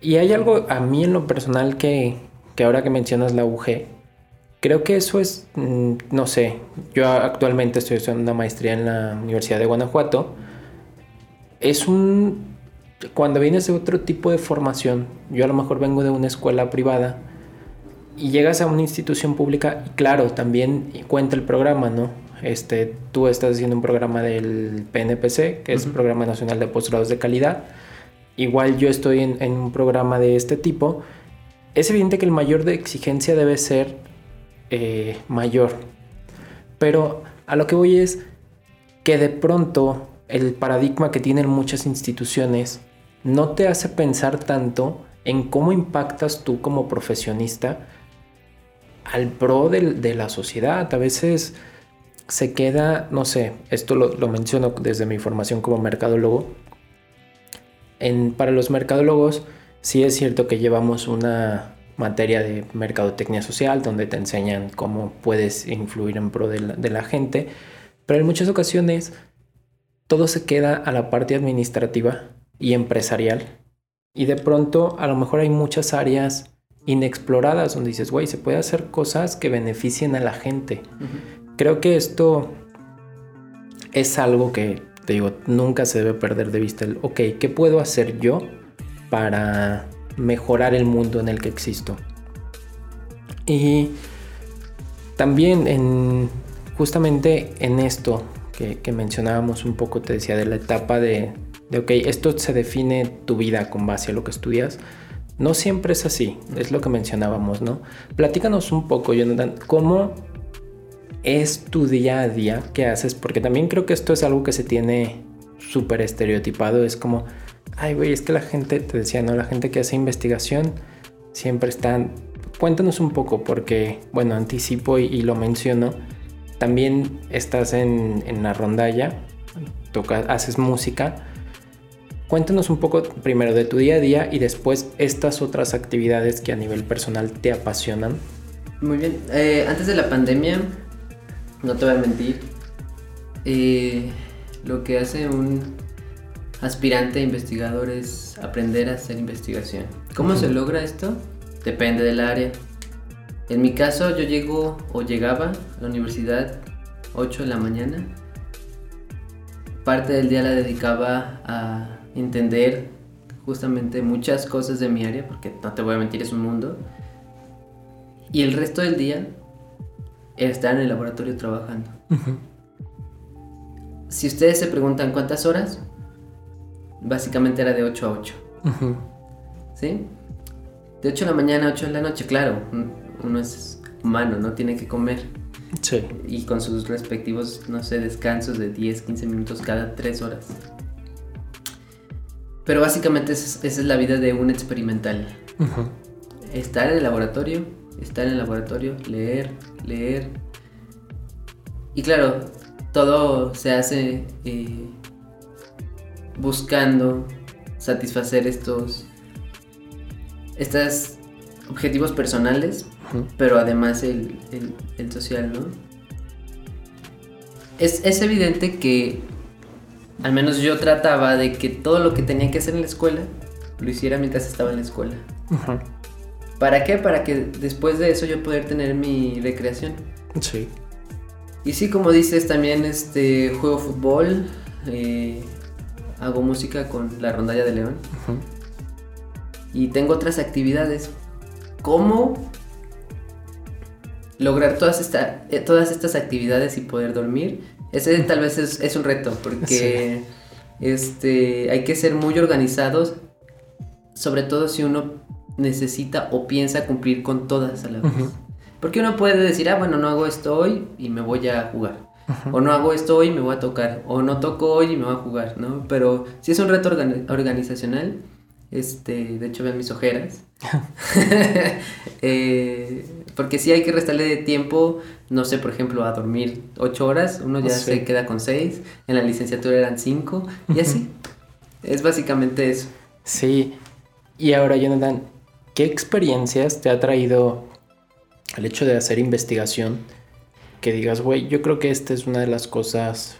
Speaker 5: Y hay algo a mí en lo personal que, que ahora que mencionas la UG, creo que eso es, mm, no sé, yo actualmente estoy haciendo una maestría en la Universidad de Guanajuato, es un, cuando vienes de otro tipo de formación, yo a lo mejor vengo de una escuela privada, y llegas a una institución pública, claro, también cuenta el programa, ¿no? Este, tú estás haciendo un programa del PNPC, que es el Programa Nacional de Postgrados de Calidad. Igual yo estoy en, un programa de este tipo. Es evidente que el mayor de exigencia debe ser eh, mayor. Pero a lo que voy es que de pronto el paradigma que tienen muchas instituciones no te hace pensar tanto en cómo impactas tú como profesionista al pro de la sociedad. A veces se queda, no sé, esto lo, menciono desde mi formación como mercadólogo. En, para los mercadólogos sí es cierto que llevamos una materia de mercadotecnia social donde te enseñan cómo puedes influir en pro de la, gente, pero en muchas ocasiones todo se queda a la parte administrativa y empresarial. Y de pronto a lo mejor hay muchas áreas inexploradas donde dices, güey, se puede hacer cosas que beneficien a la gente. Creo que esto es algo que, te digo, nunca se debe perder de vista. El, ok, ¿qué puedo hacer yo para mejorar el mundo en el que existo? Y también en, justamente en esto que, que mencionábamos un poco, te decía de la etapa de, de, ok, esto se define tu vida con base a lo que estudias. No siempre es así, es lo que mencionábamos, ¿no? Platícanos un poco, Jonathan, ¿cómo es tu día a día que haces, porque también creo que esto es algo que se tiene súper estereotipado, es como, ay güey, es que la gente, te decía, ¿no? La gente que hace investigación siempre están... Cuéntanos un poco, porque, bueno, anticipo y, lo menciono, también estás en, en la rondalla, tocas, haces música. cuéntanos un poco primero de tu día a día y después estas otras actividades que a nivel personal te apasionan.
Speaker 6: Muy bien. Eh, antes de la pandemia, no te voy a mentir, eh, lo que hace un aspirante a investigador es aprender a hacer investigación. ¿Cómo se logra esto? Depende del área. En mi caso, yo llego o llegaba a la universidad 8 de la mañana. Parte del día la dedicaba a entender justamente muchas cosas de mi área, porque no te voy a mentir, es un mundo. Y el resto del día estar en el laboratorio trabajando. Si ustedes se preguntan cuántas horas, básicamente era de 8 a 8. ¿Sí? De 8 de la mañana a 8 de la noche, claro, uno es humano, no tiene que comer.
Speaker 5: Sí.
Speaker 6: Y con sus respectivos, no sé, descansos de 10, 15 minutos cada 3 horas. Pero básicamente esa es, la vida de un experimental. Estar en el laboratorio, estar en el laboratorio, leer, leer. Y claro, todo se hace eh, buscando satisfacer estos, estos objetivos personales, pero además el, social, ¿no? Es, es evidente que al menos yo trataba de que todo lo que tenía que hacer en la escuela lo hiciera mientras estaba en la escuela. ¿Para qué? Para que después de eso yo poder tener mi recreación.
Speaker 5: Sí.
Speaker 6: Y sí, como dices, también este juego fútbol, eh, hago música con la rondalla de León. Y tengo otras actividades. ¿Cómo lograr todas, esta, eh, todas estas actividades y poder dormir? Ese tal vez es, un reto, porque este, hay que ser muy organizados, sobre todo si uno necesita o piensa cumplir con todas a la vez. Porque uno puede decir, ah, bueno, no hago esto hoy y me voy a jugar. O no hago esto hoy y me voy a tocar. O no toco hoy y me voy a jugar, ¿no? Pero si es un reto organizacional, este, de hecho vean mis ojeras. Eh, porque si hay que restarle tiempo, no sé, por ejemplo, a dormir ocho horas, uno ya se queda con seis, en la licenciatura eran cinco, y así. Es básicamente eso.
Speaker 5: Sí. Y ahora, Jonathan, ¿qué experiencias te ha traído el hecho de hacer investigación? Que digas, güey, yo creo que esta es una de las cosas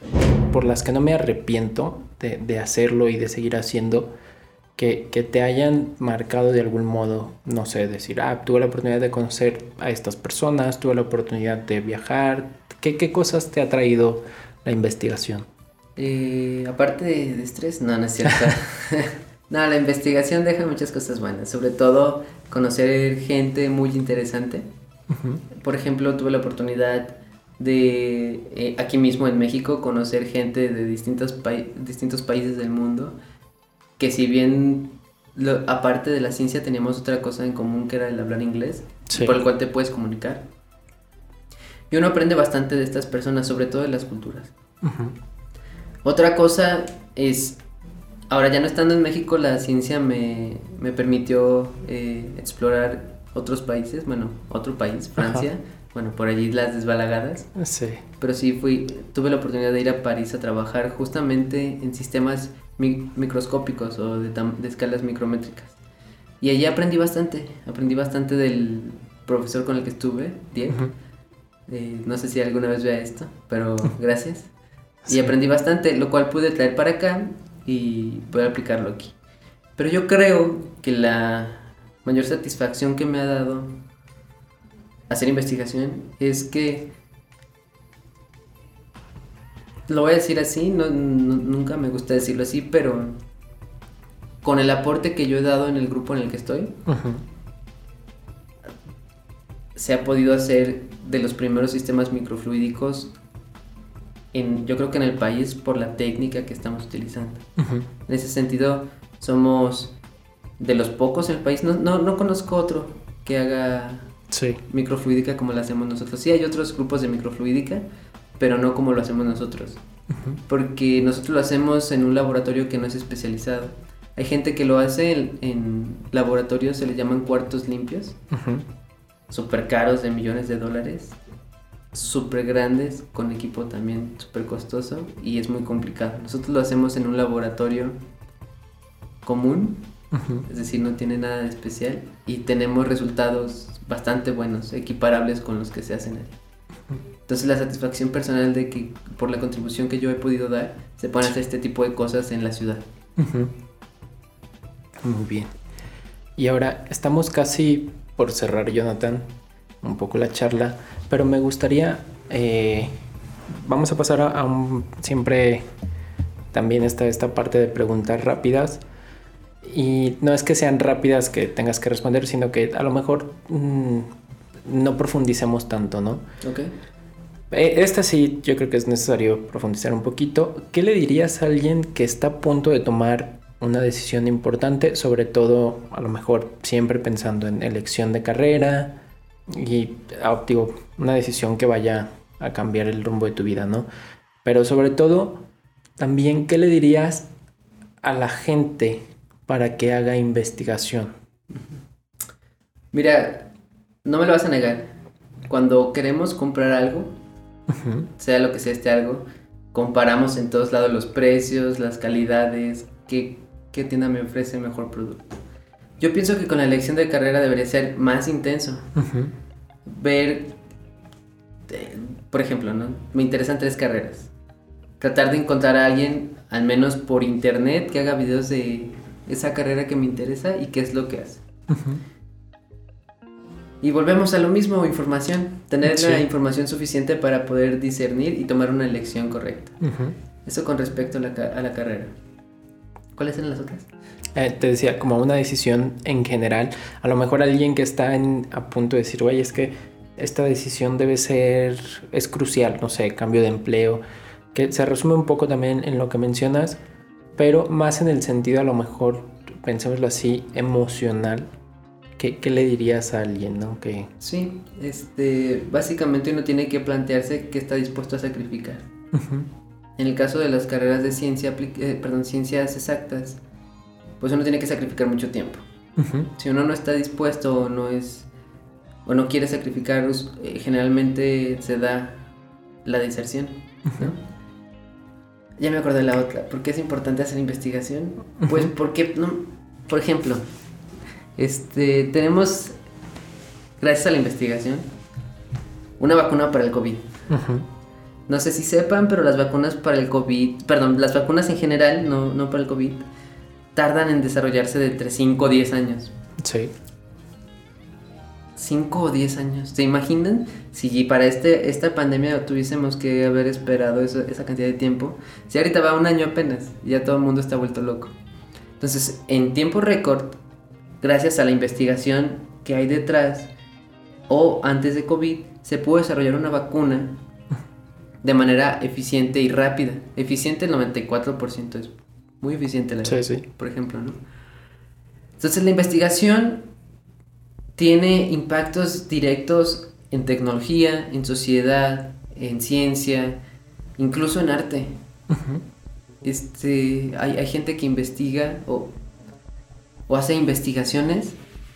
Speaker 5: por las que no me arrepiento de, de hacerlo y de seguir haciendo que, te hayan marcado de algún modo, no sé, decir, ah, tuve la oportunidad de conocer a estas personas, tuve la oportunidad de viajar, ¿qué, qué cosas te ha traído la investigación?
Speaker 6: Eh, aparte de, estrés, no, no es cierto. no, la investigación deja muchas cosas buenas, sobre todo conocer gente muy interesante. Por ejemplo, tuve la oportunidad de eh, aquí mismo en México conocer gente de distintos, distintos países del mundo que si bien aparte de la ciencia teníamos otra cosa en común que era el hablar inglés, por el cual te puedes comunicar. Y uno aprende bastante de estas personas, sobre todo de las culturas. Otra cosa es, ahora ya no estando en México, la ciencia me, permitió eh, explorar otros países, bueno, otro país, Francia, bueno, por allí las desbalagadas.
Speaker 5: Sí.
Speaker 6: Pero sí fui, tuve la oportunidad de ir a París a trabajar justamente en sistemas microscópicos o de, escalas micrométricas. Y allí aprendí bastante, aprendí bastante del profesor con el que estuve, Diego. Eh, no sé si alguna vez vea esto, pero gracias. Y aprendí bastante, lo cual pude traer para acá y poder aplicarlo aquí. Pero yo creo que la mayor satisfacción que me ha dado hacer investigación es que lo voy a decir así, no, nunca me gusta decirlo así, pero con el aporte que yo he dado en el grupo en el que estoy, se ha podido hacer de los primeros sistemas microfluídicos en, yo creo que en el país por la técnica que estamos utilizando. En ese sentido, somos de los pocos en el país, no, no, conozco otro que haga microfluídica como la hacemos nosotros. Sí, hay otros grupos de microfluídica, pero no como lo hacemos nosotros. Porque nosotros lo hacemos en un laboratorio que no es especializado. Hay gente que lo hace en, laboratorios, se les llaman cuartos limpios, súper caros de millones de dólares, súper grandes, con equipo también súper costoso y es muy complicado. Nosotros lo hacemos en un laboratorio común, es decir, no tiene nada de especial y tenemos resultados bastante buenos, equiparables con los que se hacen allí. Entonces la satisfacción personal de que por la contribución que yo he podido dar, se pueden hacer este tipo de cosas en la ciudad.
Speaker 5: Muy bien. Y ahora estamos casi por cerrar, Jonathan, un poco la charla, pero me gustaría, eh, vamos a pasar a, a un, siempre también está esta parte de preguntas rápidas. Y no es que sean rápidas que tengas que responder, sino que a lo mejor mm, no profundicemos tanto, ¿no?
Speaker 6: ¿Ok?
Speaker 5: Eh, Esta sí, yo creo que es necesario profundizar un poquito. ¿Qué le dirías a alguien que está a punto de tomar una decisión importante, sobre todo a lo mejor siempre pensando en elección de carrera y ah, digo, una decisión que vaya a cambiar el rumbo de tu vida, ¿no? Pero sobre todo, también, ¿qué le dirías a la gente para que haga investigación?
Speaker 6: Mira, no me lo vas a negar. Cuando queremos comprar algo, sea lo que sea este algo, comparamos en todos lados los precios, las calidades, qué, qué tienda me ofrece mejor producto. Yo pienso que con la elección de carrera debería ser más intenso.
Speaker 5: ujú,
Speaker 6: Ver, eh, por ejemplo, ¿no? Me interesan tres carreras. Tratar de encontrar a alguien, al menos por internet, que haga videos de esa carrera que me interesa y qué es lo que hace.
Speaker 5: ujú.
Speaker 6: Y volvemos a lo mismo, información. Tener
Speaker 5: Sí.
Speaker 6: la información suficiente para poder discernir y tomar una elección correcta.
Speaker 5: Ujú.
Speaker 6: Eso con respecto a la, a la carrera. ¿Cuáles eran las otras?
Speaker 5: Eh, te decía, como una decisión en general, a lo mejor alguien que está en- a punto de decir, oye, es que esta decisión debe ser, es crucial, no sé, cambio de empleo, que se resume un poco también en lo que mencionas, pero más en el sentido a lo mejor, pensémoslo así, emocional. ¿Qué, qué le dirías a alguien, no? Que,
Speaker 6: Sí, este, básicamente uno tiene que plantearse qué está dispuesto a sacrificar. En el caso de las carreras de ciencia, eh, perdón, ciencias exactas, pues uno tiene que sacrificar mucho tiempo. Si uno no está dispuesto o no es o no quiere sacrificar, eh, generalmente se da la deserción. ¿no? Ya me acordé de la otra. ¿Por qué es importante hacer investigación? Pues porque, no, por ejemplo, este, tenemos, gracias a la investigación, una vacuna para el COVID. No sé si sepan, pero las vacunas para el COVID, perdón, las vacunas en general, no, no para el COVID, tardan en desarrollarse de entre 5 o 10 años.
Speaker 5: Sí,
Speaker 6: 5 o 10 años. ¿Se imaginan si para este, esta pandemia tuviésemos que haber esperado eso- esa cantidad de tiempo? Si ahorita va un año apenas, ya todo el mundo está vuelto loco. Entonces, en tiempo récord, gracias a la investigación que hay detrás, o antes de COVID, se pudo desarrollar una vacuna de manera eficiente y rápida. Eficiente el 94%, es muy eficiente la
Speaker 5: sí, sí.
Speaker 6: por ejemplo, ¿no? Entonces la investigación tiene impactos directos en tecnología, en sociedad, en ciencia, incluso en arte. Este, hay, hay gente que investiga o, o hace investigaciones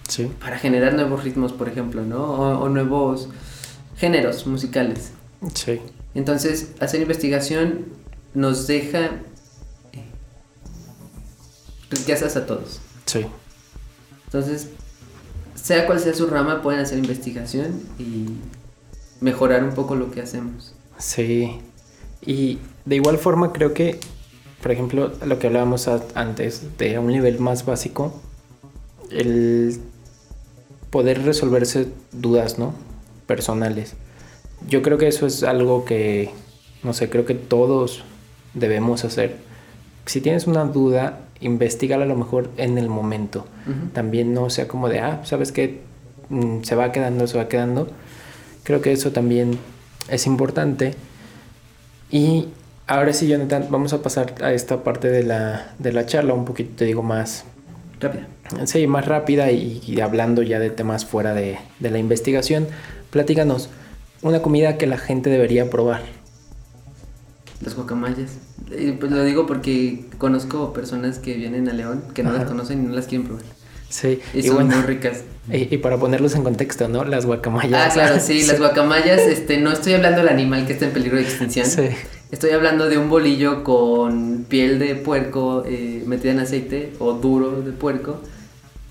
Speaker 5: Sí,
Speaker 6: para generar nuevos ritmos, por ejemplo, ¿no? O, o nuevos géneros musicales.
Speaker 5: sí.
Speaker 6: Entonces, hacer investigación nos deja riquezas a todos.
Speaker 5: Sí.
Speaker 6: Entonces, sea cual sea su rama, pueden hacer investigación y mejorar un poco lo que hacemos.
Speaker 5: Sí. Y de igual forma creo que, por ejemplo, lo que hablábamos antes de un nivel más básico, el poder resolverse dudas, ¿no? Personales. Yo creo que eso es algo que, no sé, creo que todos debemos hacer. Si tienes una duda, investigala a lo mejor en el momento. También no sea como de, ah, sabes que se va quedando, se va quedando. Creo que eso también es importante. Y ahora sí, Jonathan, vamos a pasar a esta parte de la, de la charla, un poquito, te digo, más,
Speaker 6: Rápida.
Speaker 5: sí, más rápida y, y hablando ya de temas fuera de, de la investigación. Platícanos, una comida que la gente debería probar.
Speaker 6: Las guacamayas. Eh, pues lo digo porque conozco personas que vienen a León que no
Speaker 5: Ajá.
Speaker 6: las conocen y no las quieren probar.
Speaker 5: Sí,
Speaker 6: Y,
Speaker 5: y,
Speaker 6: son
Speaker 5: bueno,
Speaker 6: muy ricas.
Speaker 5: y, y para ponerlos en contexto, ¿no? Las guacamayas.
Speaker 6: Ah, claro, sí, las guacamayas, este, no estoy hablando del animal que está en peligro de extinción.
Speaker 5: Sí.
Speaker 6: Estoy hablando de un bolillo con piel de puerco eh, metida en aceite o duro de puerco,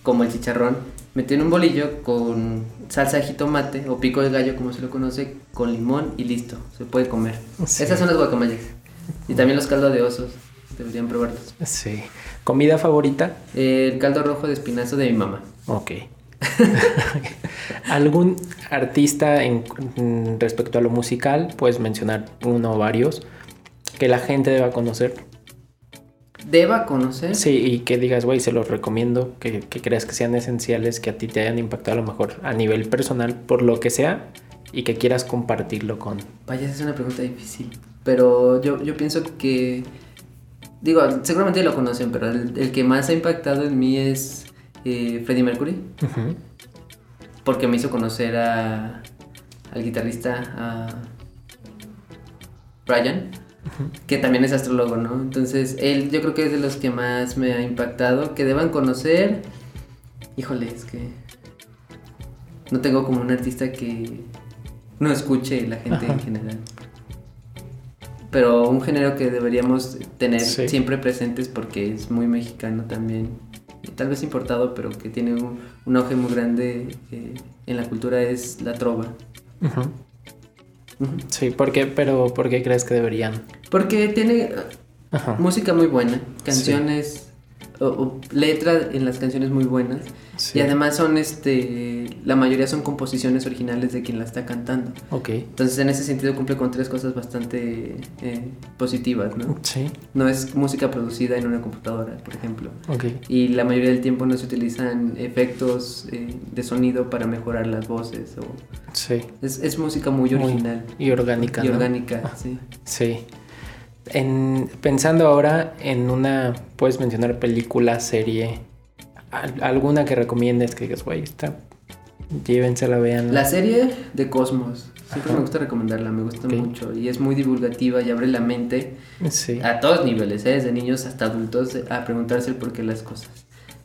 Speaker 6: como el chicharrón, metido en un bolillo con salsa de jitomate o pico de gallo, como se lo conoce, con limón y listo, se puede comer.
Speaker 5: Sí.
Speaker 6: Esas son las guacamayas. Y también los caldos de osos, deberían probarlos.
Speaker 5: Sí. ¿Comida favorita?
Speaker 6: Eh, el caldo rojo de espinazo de mi mamá.
Speaker 5: Ok. ¿Algún artista en, en respecto a lo musical? Puedes mencionar uno o varios que la gente deba conocer.
Speaker 6: Deba conocer.
Speaker 5: Sí, y que digas, güey, se los recomiendo, que, que creas que sean esenciales, que a ti te hayan impactado a lo mejor a nivel personal, por lo que sea, y que quieras compartirlo con...
Speaker 6: Vaya, esa es una pregunta difícil. Pero yo, yo pienso que. Digo, seguramente lo conocen, pero el, el que más ha impactado en mí es eh, Freddie Mercury. Porque me hizo conocer a, al guitarrista, a Brian, que también es astrólogo, ¿no? Entonces, él yo creo que es de los que más me ha impactado, que deban conocer. Híjole, es que no tengo como un artista que no escuche la gente en
Speaker 5: Ajá.
Speaker 6: general. Pero un género que deberíamos tener
Speaker 5: Sí.
Speaker 6: siempre presentes porque es muy mexicano también. Tal vez importado, pero que tiene un, un auge muy grande eh, en la cultura es la trova.
Speaker 5: Ujú. Sí, ¿por qué? Pero ¿por qué crees que deberían?
Speaker 6: Porque tiene
Speaker 5: Ajá.
Speaker 6: música muy buena, canciones o, o letra en las canciones muy buenas.
Speaker 5: Sí.
Speaker 6: Y además son, este, la mayoría son composiciones originales de quien la está cantando.
Speaker 5: Ok.
Speaker 6: Entonces en ese sentido cumple con tres cosas bastante eh, positivas, ¿no?
Speaker 5: Sí.
Speaker 6: No es música producida en una computadora, por ejemplo.
Speaker 5: Ok.
Speaker 6: Y la mayoría del tiempo no se utilizan efectos eh, de sonido para mejorar las voces. O...
Speaker 5: Sí.
Speaker 6: Es, es música muy
Speaker 5: Muy-
Speaker 6: original
Speaker 5: y orgánica.
Speaker 6: y
Speaker 5: ¿no?
Speaker 6: orgánica, sí.
Speaker 5: Sí. En, pensando ahora en una, puedes mencionar película, serie, al- alguna que recomiendes que digas, güey, está, llévensela, vean.
Speaker 6: La serie de Cosmos. Siempre
Speaker 5: Ajá.
Speaker 6: me gusta recomendarla, me gusta mucho. Y es muy divulgativa y abre la mente
Speaker 5: Sí.
Speaker 6: a todos niveles, ¿eh? desde niños hasta adultos, a preguntarse el por qué las cosas.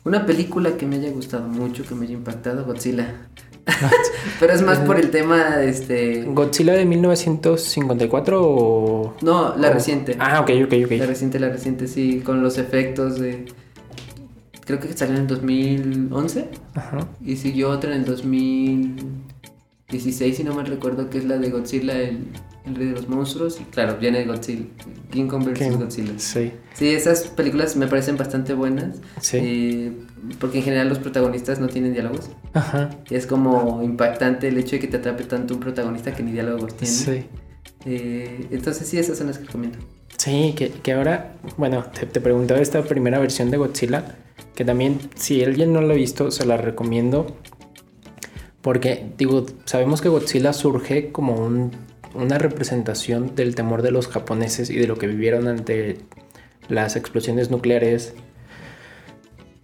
Speaker 6: Una película que me haya gustado mucho, que me haya impactado, Godzilla. Pero es más por el tema, este...
Speaker 5: ¿Godzilla de 1954 o...?
Speaker 6: No, la
Speaker 5: o-
Speaker 6: reciente.
Speaker 5: Ah, ok, ok, ok.
Speaker 6: La reciente, la reciente, sí, con los efectos de... Creo que salió en el 2011
Speaker 5: Ajá.
Speaker 6: y siguió otra en el 2016, si no mal recuerdo, que es la de Godzilla, el, el rey de los monstruos. Y claro, viene Godzilla, King Kong vs.
Speaker 5: King-
Speaker 6: Godzilla.
Speaker 5: Sí,
Speaker 6: Sí, esas películas me parecen bastante buenas.
Speaker 5: Sí.
Speaker 6: eh, porque en general los protagonistas no tienen diálogos.
Speaker 5: ajá,
Speaker 6: Y es como impactante el hecho de que te atrape tanto un protagonista que ni diálogos tiene.
Speaker 5: sí.
Speaker 6: Eh, entonces sí, esas son las que recomiendo.
Speaker 5: Sí, que, que ahora, bueno, te, te preguntaba esta primera versión de Godzilla, que también, si alguien no lo ha visto, se la recomiendo. Porque, digo, sabemos que Godzilla surge como un- una representación del temor de los japoneses y de lo que vivieron ante las explosiones nucleares.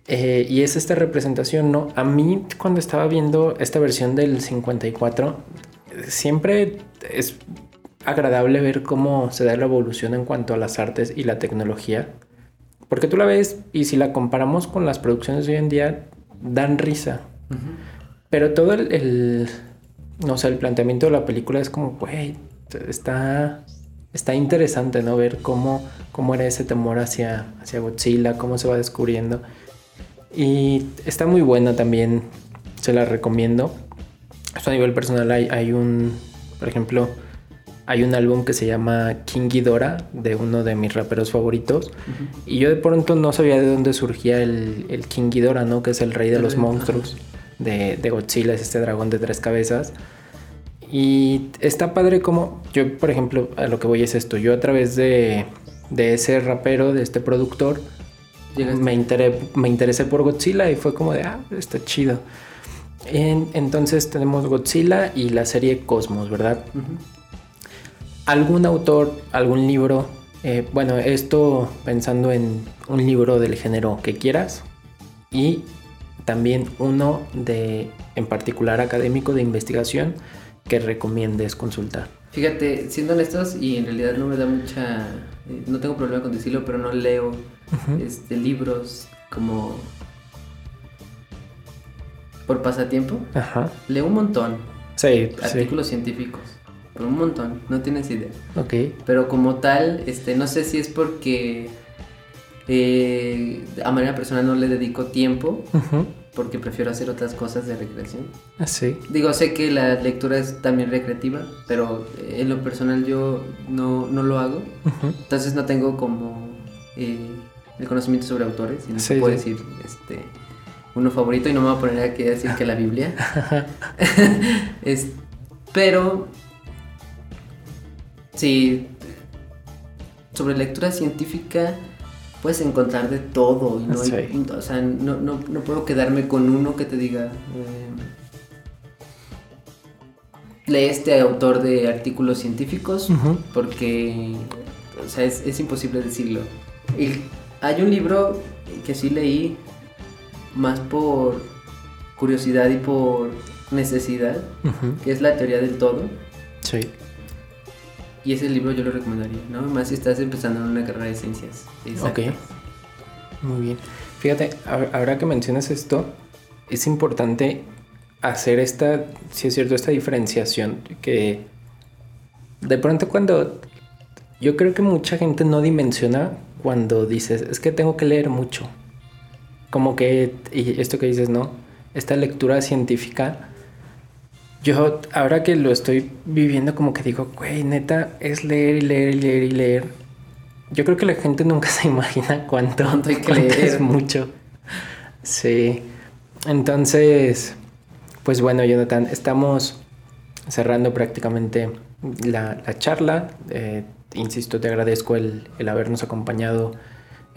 Speaker 5: Eh, y es esta representación, ¿no? A mí, cuando estaba viendo esta versión del 54, siempre es agradable ver cómo se da la evolución en cuanto a las artes y la tecnología. Porque tú la ves y si la comparamos con las producciones de hoy en día, dan risa. Pero todo el, el- no sé, el planteamiento de la película es como, güey, está, está interesante, ¿no? Ver cómo, cómo era ese temor hacia, hacia Godzilla, cómo se va descubriendo. Y está muy buena también, se la recomiendo. Esto a nivel personal hay, hay un, por ejemplo, hay un álbum que se llama King Ghidorah de uno de mis raperos favoritos. Y yo de pronto no sabía de dónde surgía el, el King Ghidorah, ¿no? Que es el rey de los monstruos de, de Godzilla, es este dragón de tres cabezas. Y está padre como, yo por ejemplo, a lo que voy es esto, yo a través de, de ese rapero, de este productor,
Speaker 6: Llegaste.
Speaker 5: me, me interesé por Godzilla y fue como de, ah, está chido. En- entonces tenemos Godzilla y la serie Cosmos, ¿verdad? ¿Algún autor, algún libro? eh, bueno, esto pensando en un libro del género que quieras y también uno de, en particular académico de investigación que recomiendes consultar.
Speaker 6: Fíjate, siendo honestos, y en realidad no me da mucha. eh, no tengo problema con decirlo, pero no leo este, libros como. por pasatiempo.
Speaker 5: Ajá.
Speaker 6: Leo un montón,
Speaker 5: Sí, sí.
Speaker 6: artículos científicos. un montón, no tienes idea.
Speaker 5: Ok.
Speaker 6: Pero como tal, este, no sé si es porque eh, a manera personal no le dedico tiempo,
Speaker 5: Ujú.
Speaker 6: Porque prefiero hacer otras cosas de recreación.
Speaker 5: Ah, Sí.
Speaker 6: Digo, sé que la lectura es también recreativa, pero eh, en lo personal yo no, no lo hago. Entonces no tengo como eh, el conocimiento sobre autores y no
Speaker 5: Sí,
Speaker 6: puedo
Speaker 5: sí.
Speaker 6: decir este, uno favorito y no me voy a poner aquí a decir que la Biblia. Es- pero sí, sobre lectura científica puedes encontrar de todo. Y no hay-
Speaker 5: Sí.
Speaker 6: o sea, no, no- no puedo quedarme con uno que te diga... eh, lee este autor de artículos científicos porque o sea, es, es imposible decirlo. Y hay un libro que sí leí más por curiosidad y por necesidad, que es La teoría del todo.
Speaker 5: Sí.
Speaker 6: Y ese libro yo lo recomendaría, ¿no? Más si estás empezando en una carrera de ciencias.
Speaker 5: Ok.
Speaker 6: exactas.
Speaker 5: Muy bien. Fíjate, ahora que mencionas esto, es importante hacer esta, si es cierto, esta diferenciación que de pronto cuando yo creo que mucha gente no dimensiona cuando dices, es que tengo que leer mucho. Como que, y esto que dices, ¿no? Esta lectura científica, yo ahora que lo estoy viviendo como que digo, güey, neta, es leer y leer y leer y leer. Yo creo que la gente nunca se imagina cuánto,
Speaker 6: Cuánto hay que
Speaker 5: cuánto
Speaker 6: leer.
Speaker 5: es mucho. Sí. Entonces, pues bueno, Jonathan, estamos cerrando prácticamente la, la charla. Eh, insisto, te agradezco el, el habernos acompañado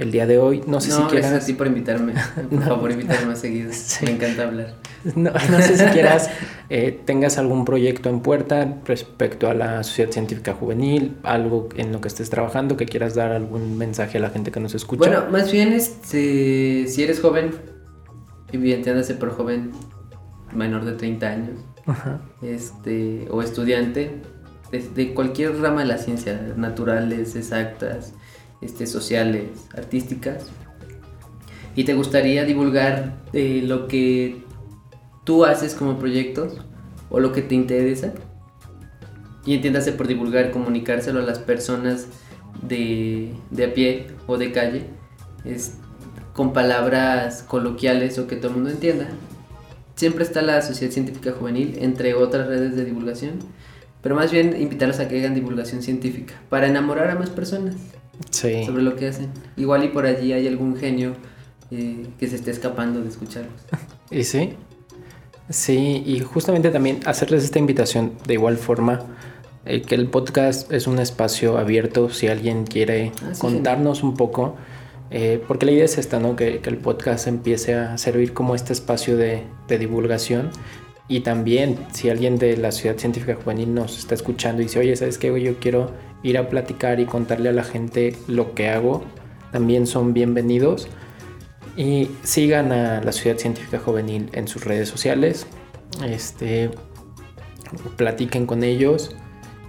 Speaker 5: el día de hoy. No sé
Speaker 6: no,
Speaker 5: si
Speaker 6: gracias
Speaker 5: quieras...
Speaker 6: a ti por invitarme. Por
Speaker 5: No.
Speaker 6: favor, invítame más seguido.
Speaker 5: Sí.
Speaker 6: Me encanta hablar.
Speaker 5: No, no sé si quieras, eh, tengas algún proyecto en puerta respecto a la Sociedad Científica Juvenil, algo en lo que estés trabajando, que quieras dar algún mensaje a la gente que nos escucha.
Speaker 6: Bueno, más bien, este, si eres joven, y bien, entiéndase por joven, menor de 30 años,
Speaker 5: Ajá.
Speaker 6: este, o estudiante de, de cualquier rama de la ciencia, naturales, exactas, este, sociales, artísticas, y te gustaría divulgar eh, lo que tú haces como proyectos o lo que te interesa, y entiéndase por divulgar, comunicárselo a las personas de, de a pie o de calle, es, con palabras coloquiales o que todo el mundo entienda. Siempre está la Sociedad Científica Juvenil, entre otras redes de divulgación, pero más bien invitarlos a que hagan divulgación científica, para enamorar a más personas
Speaker 5: Sí.
Speaker 6: sobre lo que hacen. Igual y por allí hay algún genio eh, que se esté escapando de escucharlos.
Speaker 5: ¿Y sí? Sí, y justamente también hacerles esta invitación de igual forma, eh, que el podcast es un espacio abierto si alguien quiere
Speaker 6: Ah, sí,
Speaker 5: contarnos un poco, eh, porque la idea es esta, ¿no? Que, que el podcast empiece a servir como este espacio de, de divulgación. Y también, si alguien de la Ciudad Científica Juvenil nos está escuchando y dice, oye, ¿sabes qué? Yo quiero ir a platicar y contarle a la gente lo que hago, también son bienvenidos. Y sigan a la Ciudad Científica Juvenil en sus redes sociales. Este, platiquen con ellos.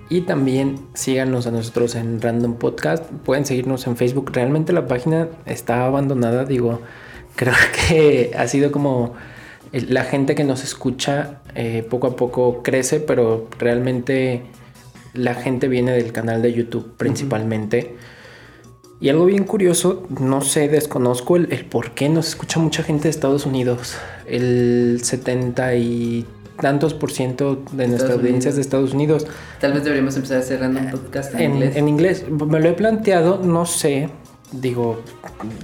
Speaker 5: Y también síganos a nosotros en Random Podcast. Pueden seguirnos en Facebook. Realmente la página está abandonada. Digo, creo que ha sido como la gente que nos escucha eh, poco a poco crece, pero realmente la gente viene del canal de YouTube principalmente. Y algo bien curioso, no sé, desconozco el, el por qué nos escucha mucha gente de Estados Unidos. El 70 y tantos por ciento de nuestra audiencia es de Estados Unidos.
Speaker 6: Tal vez deberíamos empezar a hacer random podcast en,
Speaker 5: En,
Speaker 6: inglés.
Speaker 5: en inglés, me lo he planteado, no sé. Digo,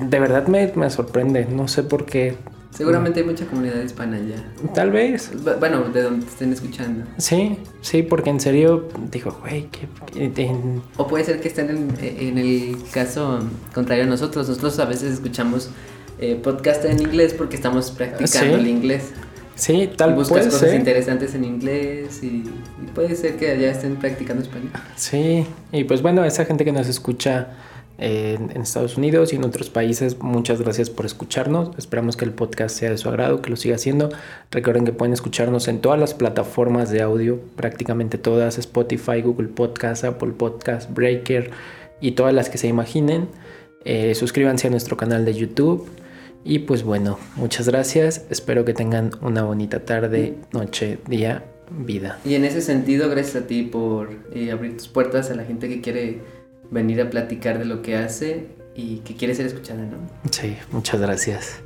Speaker 5: de verdad me, me sorprende, no sé por qué.
Speaker 6: Seguramente hay mucha comunidad hispana ya.
Speaker 5: Tal vez.
Speaker 6: Bu- Bueno, de donde te estén escuchando.
Speaker 5: Sí, sí, porque en serio, digo, güey, que
Speaker 6: O puede ser que estén en, en el caso contrario a nosotros. Nosotros a veces escuchamos eh, podcast en inglés porque estamos practicando
Speaker 5: Sí.
Speaker 6: el inglés.
Speaker 5: sí, tal
Speaker 6: buscas
Speaker 5: puede
Speaker 6: cosas
Speaker 5: ser.
Speaker 6: interesantes en inglés y, y puede ser que allá estén practicando español.
Speaker 5: Sí, y pues bueno, esa gente que nos escucha en, en Estados Unidos y en otros países, muchas gracias por escucharnos. Esperamos que el podcast sea de su agrado, que lo siga haciendo. Recuerden que pueden escucharnos en todas las plataformas de audio, prácticamente todas, Spotify, Google Podcast, Apple Podcast, Breaker y todas las que se imaginen. Eh, suscríbanse a nuestro canal de YouTube. Y pues bueno, muchas gracias. Espero que tengan una bonita tarde, noche, día vida.
Speaker 6: Y en ese sentido, gracias a ti por eh, abrir tus puertas a la gente que quiere venir a platicar de lo que hace y que quiere ser escuchada, ¿no?
Speaker 5: Sí, muchas gracias.